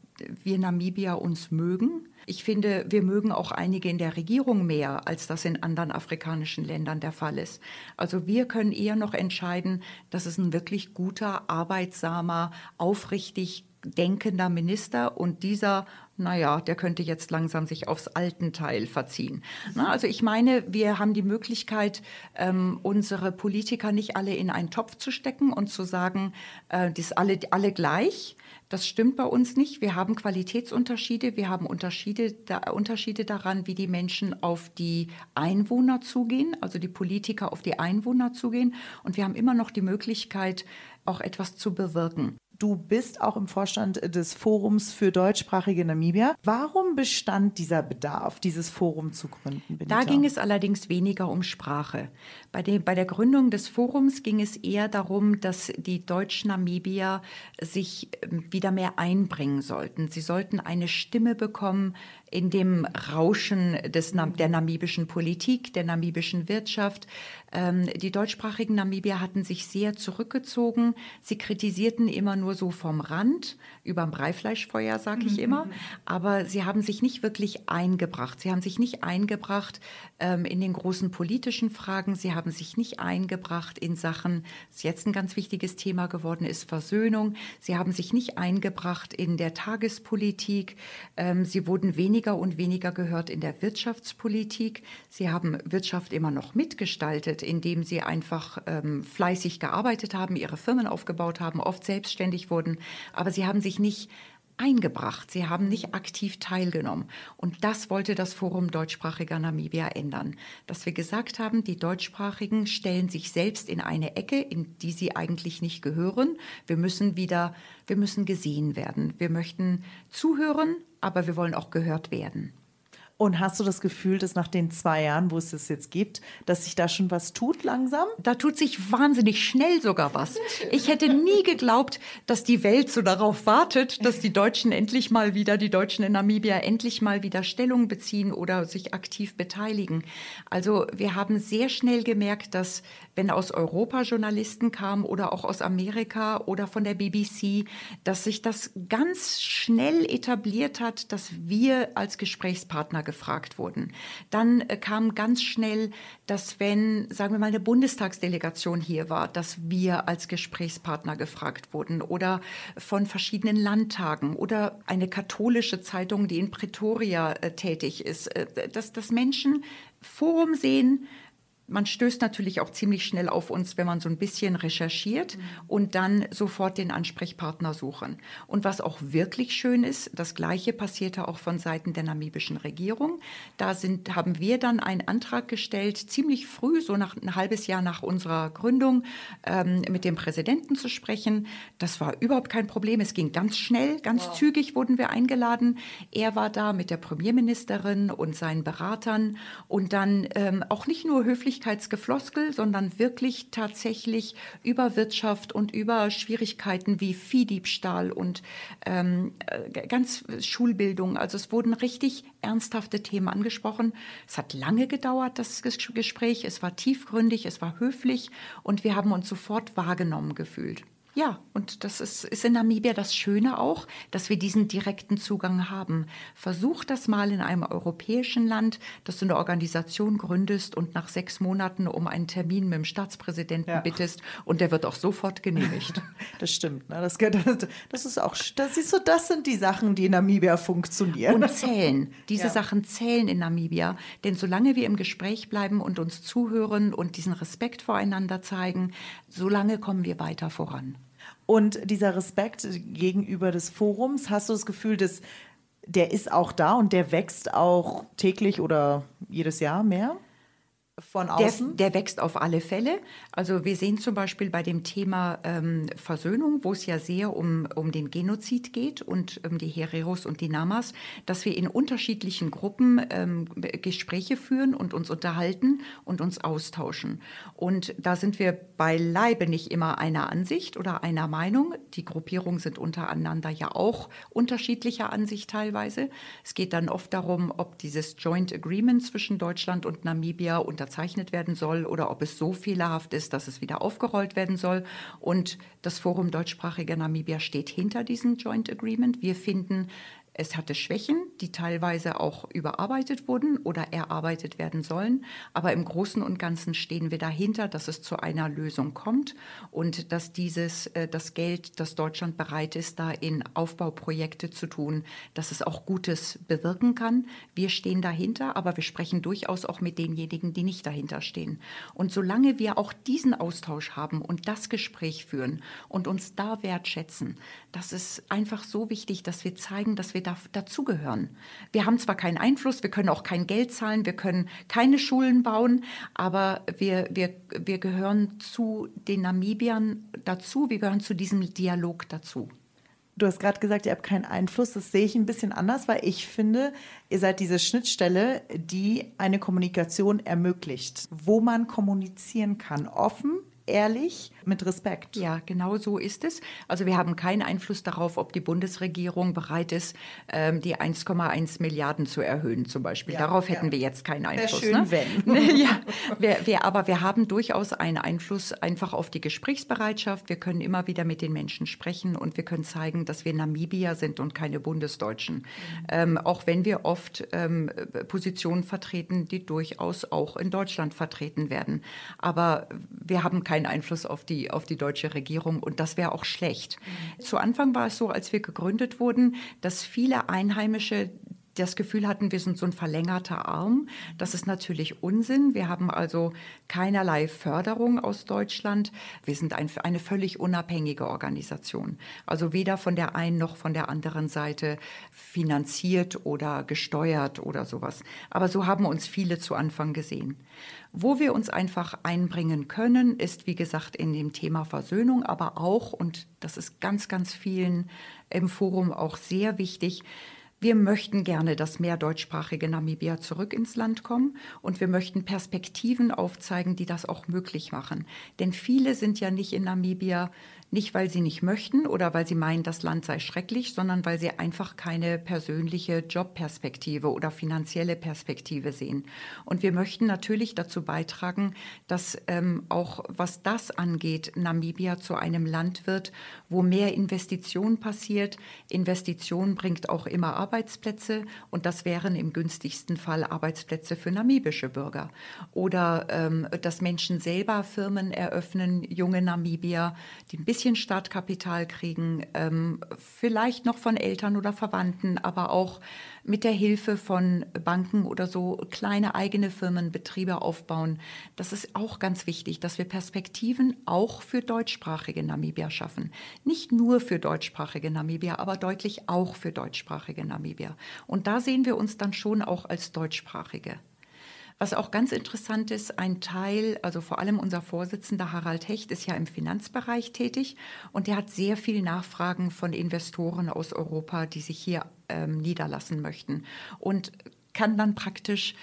wir Namibia uns mögen. Ich finde, wir mögen auch einige in der Regierung mehr, als das in anderen afrikanischen Ländern der Fall ist. Also wir können eher noch entscheiden, dass es ein wirklich guter, arbeitsamer, aufrichtig denkender Minister und dieser naja, der könnte jetzt langsam sich aufs alten Teil verziehen. Na, also ich meine, wir haben die Möglichkeit, ähm, unsere Politiker nicht alle in einen Topf zu stecken und zu sagen, äh, ist alle, alle gleich. Das stimmt bei uns nicht. Wir haben Qualitätsunterschiede, wir haben Unterschiede, da, Unterschiede daran, wie die Menschen auf die Einwohner zugehen, also die Politiker auf die Einwohner zugehen. Und wir haben immer noch die Möglichkeit, auch etwas zu bewirken. Du bist auch im Vorstand des Forums für deutschsprachige Namibia. Warum bestand dieser Bedarf, dieses Forum zu gründen? Benita? Da ging es allerdings weniger um Sprache. Bei, dem, bei der Gründung des Forums ging es eher darum, dass die Deutsch-Namibier sich ähm, wieder mehr einbringen sollten. Sie sollten eine Stimme bekommen in dem Rauschen des, der namibischen Politik, der namibischen Wirtschaft. Ähm, die deutschsprachigen Namibier hatten sich sehr zurückgezogen. Sie kritisierten immer nur so vom Rand, über dem Breifleischfeuer, sage ich mhm. immer. Aber sie haben sich nicht wirklich eingebracht. Sie haben sich nicht eingebracht ähm, in den großen politischen Fragen. Sie haben sich nicht eingebracht in Sachen, das jetzt ein ganz wichtiges Thema geworden ist, Versöhnung. Sie haben sich nicht eingebracht in der Tagespolitik. Ähm, sie wurden weniger und weniger gehört in der Wirtschaftspolitik. Sie haben Wirtschaft immer noch mitgestaltet, indem sie einfach ähm, fleißig gearbeitet haben, ihre Firmen aufgebaut haben, oft selbstständig wurden. Aber sie haben sich nicht eingebracht. Sie haben nicht aktiv teilgenommen. Und das wollte das Forum deutschsprachiger Namibia ändern. Dass wir gesagt haben, die Deutschsprachigen stellen sich selbst in eine Ecke, in die sie eigentlich nicht gehören. Wir müssen wieder, wir müssen gesehen werden. Wir möchten zuhören, aber wir wollen auch gehört werden. Und hast du das Gefühl, dass nach den zwei Jahren, wo es das jetzt gibt, dass sich da schon was tut langsam? Da tut sich wahnsinnig schnell sogar was. Ich hätte nie geglaubt, dass die Welt so darauf wartet, dass die Deutschen endlich mal wieder, die Deutschen in Namibia endlich mal wieder Stellung beziehen oder sich aktiv beteiligen. Also wir haben sehr schnell gemerkt, dass wenn aus Europa Journalisten kamen oder auch aus Amerika oder von der BBC, dass sich das ganz schnell etabliert hat, dass wir als Gesprächspartner gefragt wurden. Dann äh, kam ganz schnell, dass wenn, sagen wir mal, eine Bundestagsdelegation hier war, dass wir als Gesprächspartner gefragt wurden oder von verschiedenen Landtagen oder eine katholische Zeitung, die in Pretoria äh, tätig ist, äh, dass, dass Menschen Forum sehen, man stößt natürlich auch ziemlich schnell auf uns, wenn man so ein bisschen recherchiert mhm. und dann sofort den Ansprechpartner suchen. Und was auch wirklich schön ist, das Gleiche passierte auch von Seiten der namibischen Regierung. Da sind, haben wir dann einen Antrag gestellt, ziemlich früh, so nach ein halbes Jahr nach unserer Gründung, ähm, mit dem Präsidenten zu sprechen. Das war überhaupt kein Problem. Es ging ganz schnell, ganz wow. zügig wurden wir eingeladen. Er war da mit der Premierministerin und seinen Beratern und dann ähm, auch nicht nur höflich Obrigkeitsgefloskel, sondern wirklich tatsächlich über Wirtschaft und über Schwierigkeiten wie Viehdiebstahl und ähm, äh, ganz Schulbildung. Also es wurden richtig ernsthafte Themen angesprochen. Es hat lange gedauert, das Gespräch. Es war tiefgründig, es war höflich und wir haben uns sofort wahrgenommen gefühlt. Ja, und das ist, ist in Namibia das Schöne auch, dass wir diesen direkten Zugang haben. Versuch das mal in einem europäischen Land, dass du eine Organisation gründest und nach sechs Monaten um einen Termin mit dem Staatspräsidenten ja. bittest und der wird auch sofort genehmigt. Das stimmt. Ne? Das, das, ist auch, das ist so, das sind die Sachen, die in Namibia funktionieren. Und zählen. Diese ja. Sachen zählen in Namibia. Denn solange wir im Gespräch bleiben und uns zuhören und diesen Respekt voreinander zeigen, solange kommen wir weiter voran. Und dieser Respekt gegenüber des Forums, hast du das Gefühl, dass der ist auch da und der wächst auch täglich oder jedes Jahr mehr? Von außen? Der, der, wächst auf alle Fälle. Also wir sehen zum Beispiel bei dem Thema ähm, Versöhnung, wo es ja sehr um, um den Genozid geht und um die Hereros und die Namas, dass wir in unterschiedlichen Gruppen ähm, Gespräche führen und uns unterhalten und uns austauschen. Und da sind wir beileibe nicht immer einer Ansicht oder einer Meinung. Die Gruppierungen sind untereinander ja auch unterschiedlicher Ansicht teilweise. Es geht dann oft darum, ob dieses Joint Agreement zwischen Deutschland und Namibia unter unterzeichnet werden soll oder ob es so fehlerhaft ist, dass es wieder aufgerollt werden soll. Und das Forum deutschsprachiger Namibia steht hinter diesem Joint Agreement. Wir finden, Es hatte Schwächen, die teilweise auch überarbeitet wurden oder erarbeitet werden sollen. Aber im Großen und Ganzen stehen wir dahinter, dass es zu einer Lösung kommt und dass dieses, äh, das Geld, das Deutschland bereit ist, da in Aufbauprojekte zu tun, dass es auch Gutes bewirken kann. Wir stehen dahinter, aber wir sprechen durchaus auch mit denjenigen, die nicht dahinter stehen. Und solange wir auch diesen Austausch haben und das Gespräch führen und uns da wertschätzen, das ist einfach so wichtig, dass wir zeigen, dass wir da, dazugehören. Wir haben zwar keinen Einfluss, wir können auch kein Geld zahlen, wir können keine Schulen bauen, aber wir, wir, wir gehören zu den Namibiern dazu, wir gehören zu diesem Dialog dazu. Du hast gerade gesagt, ihr habt keinen Einfluss. Das sehe ich ein bisschen anders, weil ich finde, ihr seid diese Schnittstelle, die eine Kommunikation ermöglicht, wo man kommunizieren kann, offen, ehrlich, mit Respekt. Ja, genau so ist es. Also wir haben keinen Einfluss darauf, ob die Bundesregierung bereit ist, ähm, die 1,1 Milliarden zu erhöhen zum Beispiel. Ja, darauf hätten ja. wir jetzt keinen Einfluss. Schön, ne? wenn. ja, wir, wir, aber wir haben durchaus einen Einfluss einfach auf die Gesprächsbereitschaft. Wir können immer wieder mit den Menschen sprechen und wir können zeigen, dass wir Namibier sind und keine Bundesdeutschen. Mhm. Ähm, auch wenn wir oft ähm, Positionen vertreten, die durchaus auch in Deutschland vertreten werden. Aber wir haben keinen keinen Einfluss auf die, auf die deutsche Regierung und das wäre auch schlecht. Mhm. Zu Anfang war es so, als wir gegründet wurden, dass viele Einheimische das Gefühl hatten, wir sind so ein verlängerter Arm. Das ist natürlich Unsinn. Wir haben also keinerlei Förderung aus Deutschland. Wir sind ein, eine völlig unabhängige Organisation. Also weder von der einen noch von der anderen Seite finanziert oder gesteuert oder sowas. Aber so haben uns viele zu Anfang gesehen. Wo wir uns einfach einbringen können, ist wie gesagt in dem Thema Versöhnung, aber auch, und das ist ganz, ganz vielen im Forum auch sehr wichtig, wir möchten gerne, dass mehr deutschsprachige Namibier zurück ins Land kommen und wir möchten Perspektiven aufzeigen, die das auch möglich machen. Denn viele sind ja nicht in Namibia nicht, weil sie nicht möchten oder weil sie meinen, das Land sei schrecklich, sondern weil sie einfach keine persönliche Jobperspektive oder finanzielle Perspektive sehen. Und wir möchten natürlich dazu beitragen, dass ähm, auch was das angeht, Namibia zu einem Land wird, wo mehr Investition passiert. Investition bringt auch immer Arbeitsplätze und das wären im günstigsten Fall Arbeitsplätze für namibische Bürger. Oder ähm, dass Menschen selber Firmen eröffnen, junge Namibier, die ein bisschen bisschen Startkapital kriegen, ähm, vielleicht noch von Eltern oder Verwandten, aber auch mit der Hilfe von Banken oder so kleine eigene Firmen, Betriebe aufbauen. Das ist auch ganz wichtig, dass wir Perspektiven auch für deutschsprachige Namibier schaffen. Nicht nur für deutschsprachige Namibier, aber deutlich auch für deutschsprachige Namibier. Und da sehen wir uns dann schon auch als deutschsprachige. Was auch ganz interessant ist, ein Teil, also vor allem unser Vorsitzender Harald Hecht ist ja im Finanzbereich tätig und der hat sehr viel Nachfragen von Investoren aus Europa, die sich hier ähm, niederlassen möchten und kann dann praktisch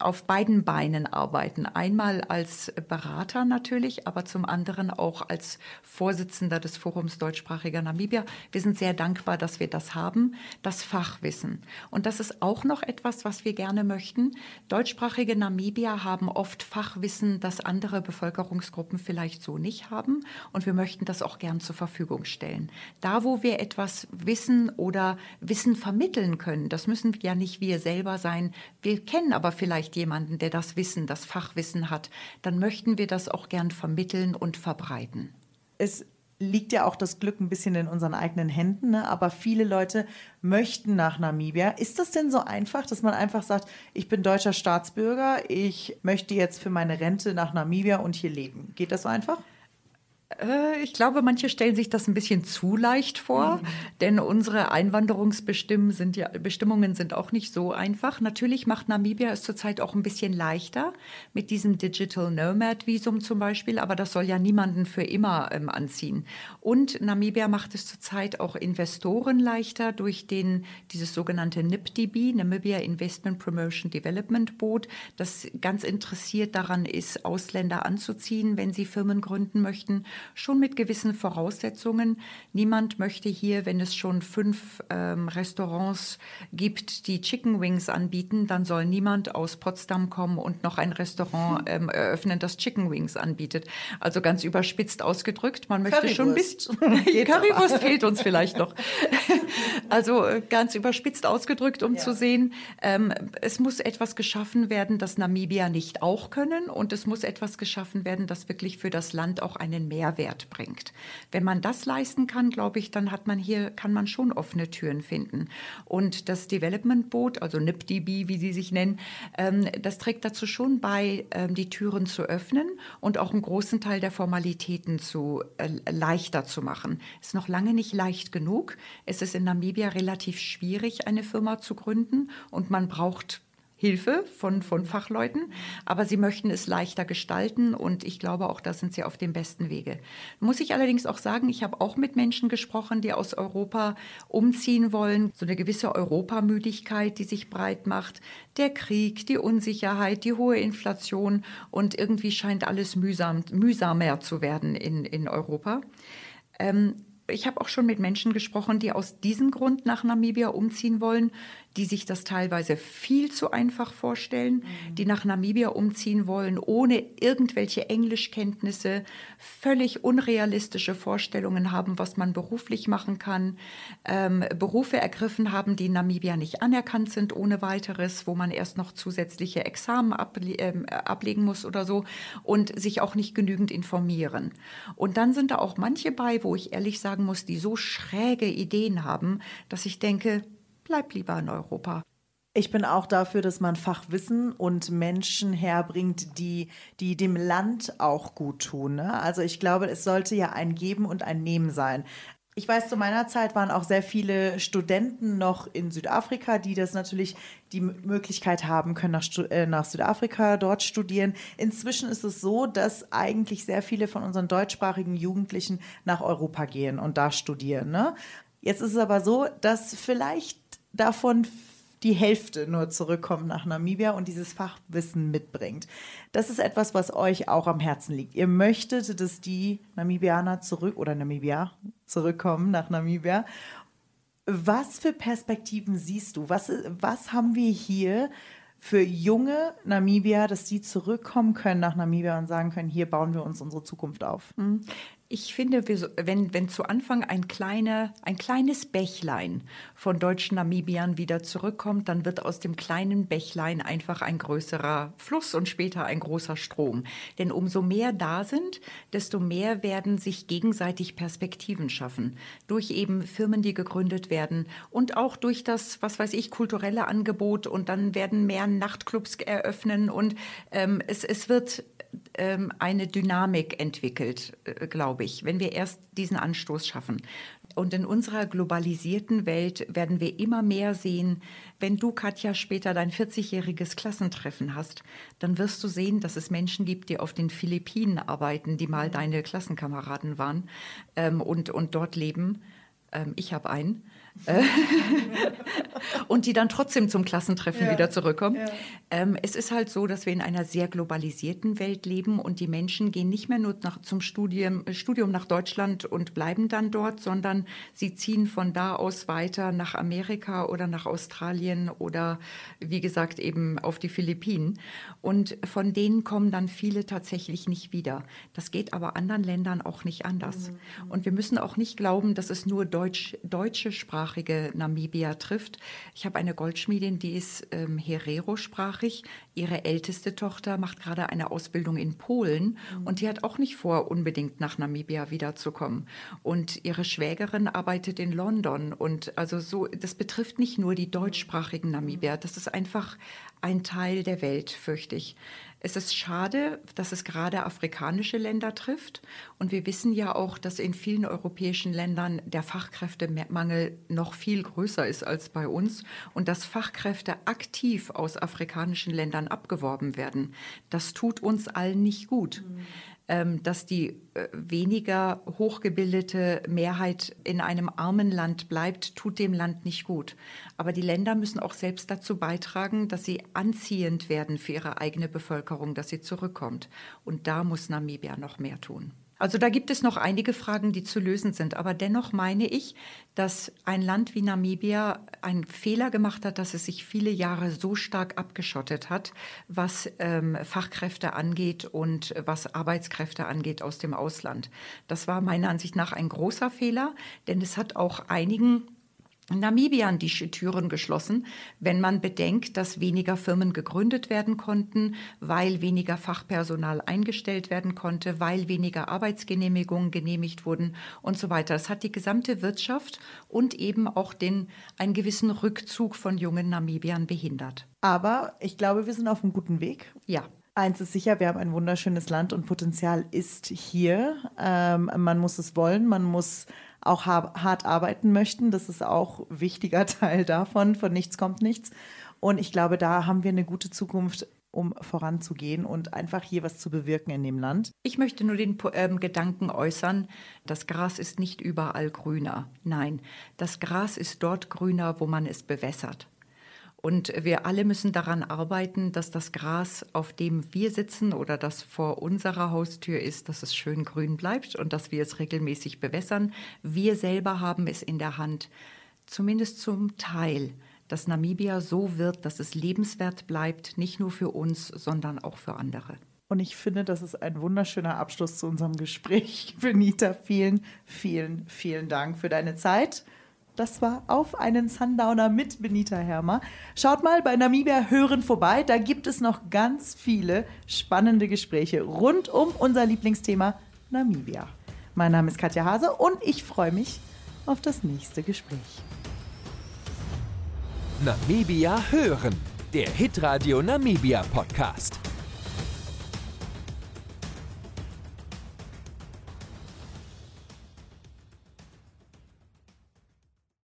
auf beiden Beinen arbeiten. Einmal als Berater natürlich, aber zum anderen auch als Vorsitzender des Forums deutschsprachiger Namibia. Wir sind sehr dankbar, dass wir das haben, das Fachwissen. Und das ist auch noch etwas, was wir gerne möchten. Deutschsprachige Namibier haben oft Fachwissen, das andere Bevölkerungsgruppen vielleicht so nicht haben. Und wir möchten das auch gern zur Verfügung stellen. Da, wo wir etwas wissen oder Wissen vermitteln können, das müssen ja nicht wir selber sein. Wir kennen kennen aber vielleicht jemanden, der das Wissen, das Fachwissen hat, dann möchten wir das auch gern vermitteln und verbreiten. Es liegt ja auch das Glück ein bisschen in unseren eigenen Händen, ne? aber viele Leute möchten nach Namibia. Ist das denn so einfach, dass man einfach sagt, ich bin deutscher Staatsbürger, ich möchte jetzt für meine Rente nach Namibia und hier leben? Geht das so einfach? Äh, ich glaube, manche stellen sich das ein bisschen zu leicht vor, mhm. denn unsere Einwanderungsbestimmungen sind ja, Bestimmungen sind auch nicht so einfach. Natürlich macht Namibia es zurzeit auch ein bisschen leichter mit diesem Digital Nomad Visum zum Beispiel, aber das soll ja niemanden für immer ähm, anziehen. Und Namibia macht es zurzeit auch Investoren leichter durch den, dieses sogenannte NIPDB, Namibia Investment Promotion Development Board, das ganz interessiert daran ist, Ausländer anzuziehen, wenn sie Firmen gründen möchten. Schon mit gewissen Voraussetzungen. Niemand möchte hier, wenn es schon fünf ähm, Restaurants gibt, die Chicken Wings anbieten, dann soll niemand aus Potsdam kommen und noch ein Restaurant ähm, eröffnen, das Chicken Wings anbietet. Also ganz überspitzt ausgedrückt, man möchte schon ein bisschen. Currywurst fehlt uns vielleicht noch. also äh, ganz überspitzt ausgedrückt, um ja. zu sehen, ähm, es muss etwas geschaffen werden, das Namibia nicht auch können und es muss etwas geschaffen werden, das wirklich für das Land auch einen Mehrwert bringt. Wenn man das leisten kann, glaube ich, dann hat man hier, kann man schon offene Türen finden. Und das Development Boot, also NIPDB, wie sie sich nennen, ähm, das trägt dazu schon bei, ähm, die Türen zu öffnen und auch einen großen Teil der Formalitäten zu äh, leichter zu machen. Ist noch lange nicht leicht genug. Es ist in Namibia relativ schwierig, eine Firma zu gründen und man braucht Hilfe von, von Fachleuten, aber sie möchten es leichter gestalten und ich glaube auch, da sind sie auf dem besten Wege. Muss ich allerdings auch sagen, ich habe auch mit Menschen gesprochen, die aus Europa umziehen wollen. So eine gewisse Europamüdigkeit, die sich breit macht. Der Krieg, die Unsicherheit, die hohe Inflation und irgendwie scheint alles mühsam, mühsamer zu werden in, in Europa. Ähm, ich habe auch schon mit Menschen gesprochen, die aus diesem Grund nach Namibia umziehen wollen, die sich das teilweise viel zu einfach vorstellen, mhm. die nach Namibia umziehen wollen, ohne irgendwelche Englischkenntnisse, völlig unrealistische Vorstellungen haben, was man beruflich machen kann, ähm, Berufe ergriffen haben, die in Namibia nicht anerkannt sind ohne weiteres, wo man erst noch zusätzliche Examen able äh, ablegen muss oder so und sich auch nicht genügend informieren. Und dann sind da auch manche bei, wo ich ehrlich sagen muss, die so schräge Ideen haben, dass ich denke, bleib lieber in Europa. Ich bin auch dafür, dass man Fachwissen und Menschen herbringt, die, die dem Land auch gut tun. Ne? Also ich glaube, es sollte ja ein Geben und ein Nehmen sein. Ich weiß, zu meiner Zeit waren auch sehr viele Studenten noch in Südafrika, die das natürlich die Möglichkeit haben können, nach, äh, nach Südafrika dort studieren. Inzwischen ist es so, dass eigentlich sehr viele von unseren deutschsprachigen Jugendlichen nach Europa gehen und da studieren. Ne? Jetzt ist es aber so, dass vielleicht davon die Hälfte nur zurückkommt nach Namibia und dieses Fachwissen mitbringt. Das ist etwas, was euch auch am Herzen liegt. Ihr möchtet, dass die Namibianer zurück oder Namibia zurückkommen nach Namibia. Was für Perspektiven siehst du? Was, was haben wir hier für junge Namibia, dass die zurückkommen können nach Namibia und sagen können, hier bauen wir uns unsere Zukunft auf? Ich finde, wenn, wenn zu Anfang ein, kleiner, ein kleines Bächlein von deutschen Namibiern wieder zurückkommt, dann wird aus dem kleinen Bächlein einfach ein größerer Fluss und später ein großer Strom. Denn umso mehr da sind, desto mehr werden sich gegenseitig Perspektiven schaffen. Durch eben Firmen, die gegründet werden und auch durch das, was weiß ich, kulturelle Angebot und dann werden mehr Nachtclubs eröffnen und ähm, es, es wird ähm, eine Dynamik entwickelt, äh, glaube ich, wenn wir erst diesen Anstoß schaffen. Und in unserer globalisierten Welt werden wir immer mehr sehen, wenn du, Katja, später dein 40-jähriges Klassentreffen hast, dann wirst du sehen, dass es Menschen gibt, die auf den Philippinen arbeiten, die mal deine Klassenkameraden waren ähm, und, und dort leben. Ähm, ich habe einen. und die dann trotzdem zum Klassentreffen ja. wieder zurückkommen. Ja. Ähm, es ist halt so, dass wir in einer sehr globalisierten Welt leben und die Menschen gehen nicht mehr nur nach, zum Studium, Studium nach Deutschland und bleiben dann dort, sondern sie ziehen von da aus weiter nach Amerika oder nach Australien oder wie gesagt eben auf die Philippinen. Und von denen kommen dann viele tatsächlich nicht wieder. Das geht aber anderen Ländern auch nicht anders. Mhm. Und wir müssen auch nicht glauben, dass es nur Deutsch, deutsche Sprache deutschsprachige Namibia trifft. Ich habe eine Goldschmiedin, die ist ähm, Herero-sprachig. Ihre älteste Tochter macht gerade eine Ausbildung in Polen mhm. und die hat auch nicht vor, unbedingt nach Namibia wiederzukommen. Und ihre Schwägerin arbeitet in London und also so, das betrifft nicht nur die deutschsprachigen Namibier. Das ist einfach ein Teil der Welt, fürchte ich. Es ist schade, dass es gerade afrikanische Länder trifft. Und wir wissen ja auch, dass in vielen europäischen Ländern der Fachkräftemangel noch viel größer ist als bei uns und dass Fachkräfte aktiv aus afrikanischen Ländern abgeworben werden. Das tut uns allen nicht gut. Mhm. Ähm, dass die äh, weniger hochgebildete Mehrheit in einem armen Land bleibt, tut dem Land nicht gut. Aber die Länder müssen auch selbst dazu beitragen, dass sie anziehend werden für ihre eigene Bevölkerung, dass sie zurückkommt. Und da muss Namibia noch mehr tun. Also da gibt es noch einige Fragen, die zu lösen sind. Aber dennoch meine ich, dass ein Land wie Namibia einen Fehler gemacht hat, dass es sich viele Jahre so stark abgeschottet hat, was ähm, Fachkräfte angeht und was Arbeitskräfte angeht aus dem Ausland. Das war meiner Ansicht nach ein großer Fehler, denn es hat auch einigen Namibiern die Türen geschlossen, wenn man bedenkt, dass weniger Firmen gegründet werden konnten, weil weniger Fachpersonal eingestellt werden konnte, weil weniger Arbeitsgenehmigungen genehmigt wurden und so weiter. Das hat die gesamte Wirtschaft und eben auch den einen gewissen Rückzug von jungen Namibiern behindert. Aber ich glaube, wir sind auf einem guten Weg. Ja. Eins ist sicher, wir haben ein wunderschönes Land und Potenzial ist hier. Ähm, man muss es wollen, man muss auch hart arbeiten möchten. Das ist auch ein wichtiger Teil davon. Von nichts kommt nichts. Und ich glaube, da haben wir eine gute Zukunft, um voranzugehen und einfach hier was zu bewirken in dem Land. Ich möchte nur den ähm, Gedanken äußern, das Gras ist nicht überall grüner. Nein, das Gras ist dort grüner, wo man es bewässert. Und wir alle müssen daran arbeiten, dass das Gras, auf dem wir sitzen oder das vor unserer Haustür ist, dass es schön grün bleibt und dass wir es regelmäßig bewässern. Wir selber haben es in der Hand, zumindest zum Teil, dass Namibia so wird, dass es lebenswert bleibt, nicht nur für uns, sondern auch für andere. Und ich finde, das ist ein wunderschöner Abschluss zu unserem Gespräch. Benita, vielen, vielen, vielen Dank für deine Zeit. Das war auf einen Sundowner mit Benita Hermer. Schaut mal bei Namibia Hören vorbei. Da gibt es noch ganz viele spannende Gespräche rund um unser Lieblingsthema Namibia. Mein Name ist Katja Hase und ich freue mich auf das nächste Gespräch. Namibia Hören, der Hitradio Namibia Podcast.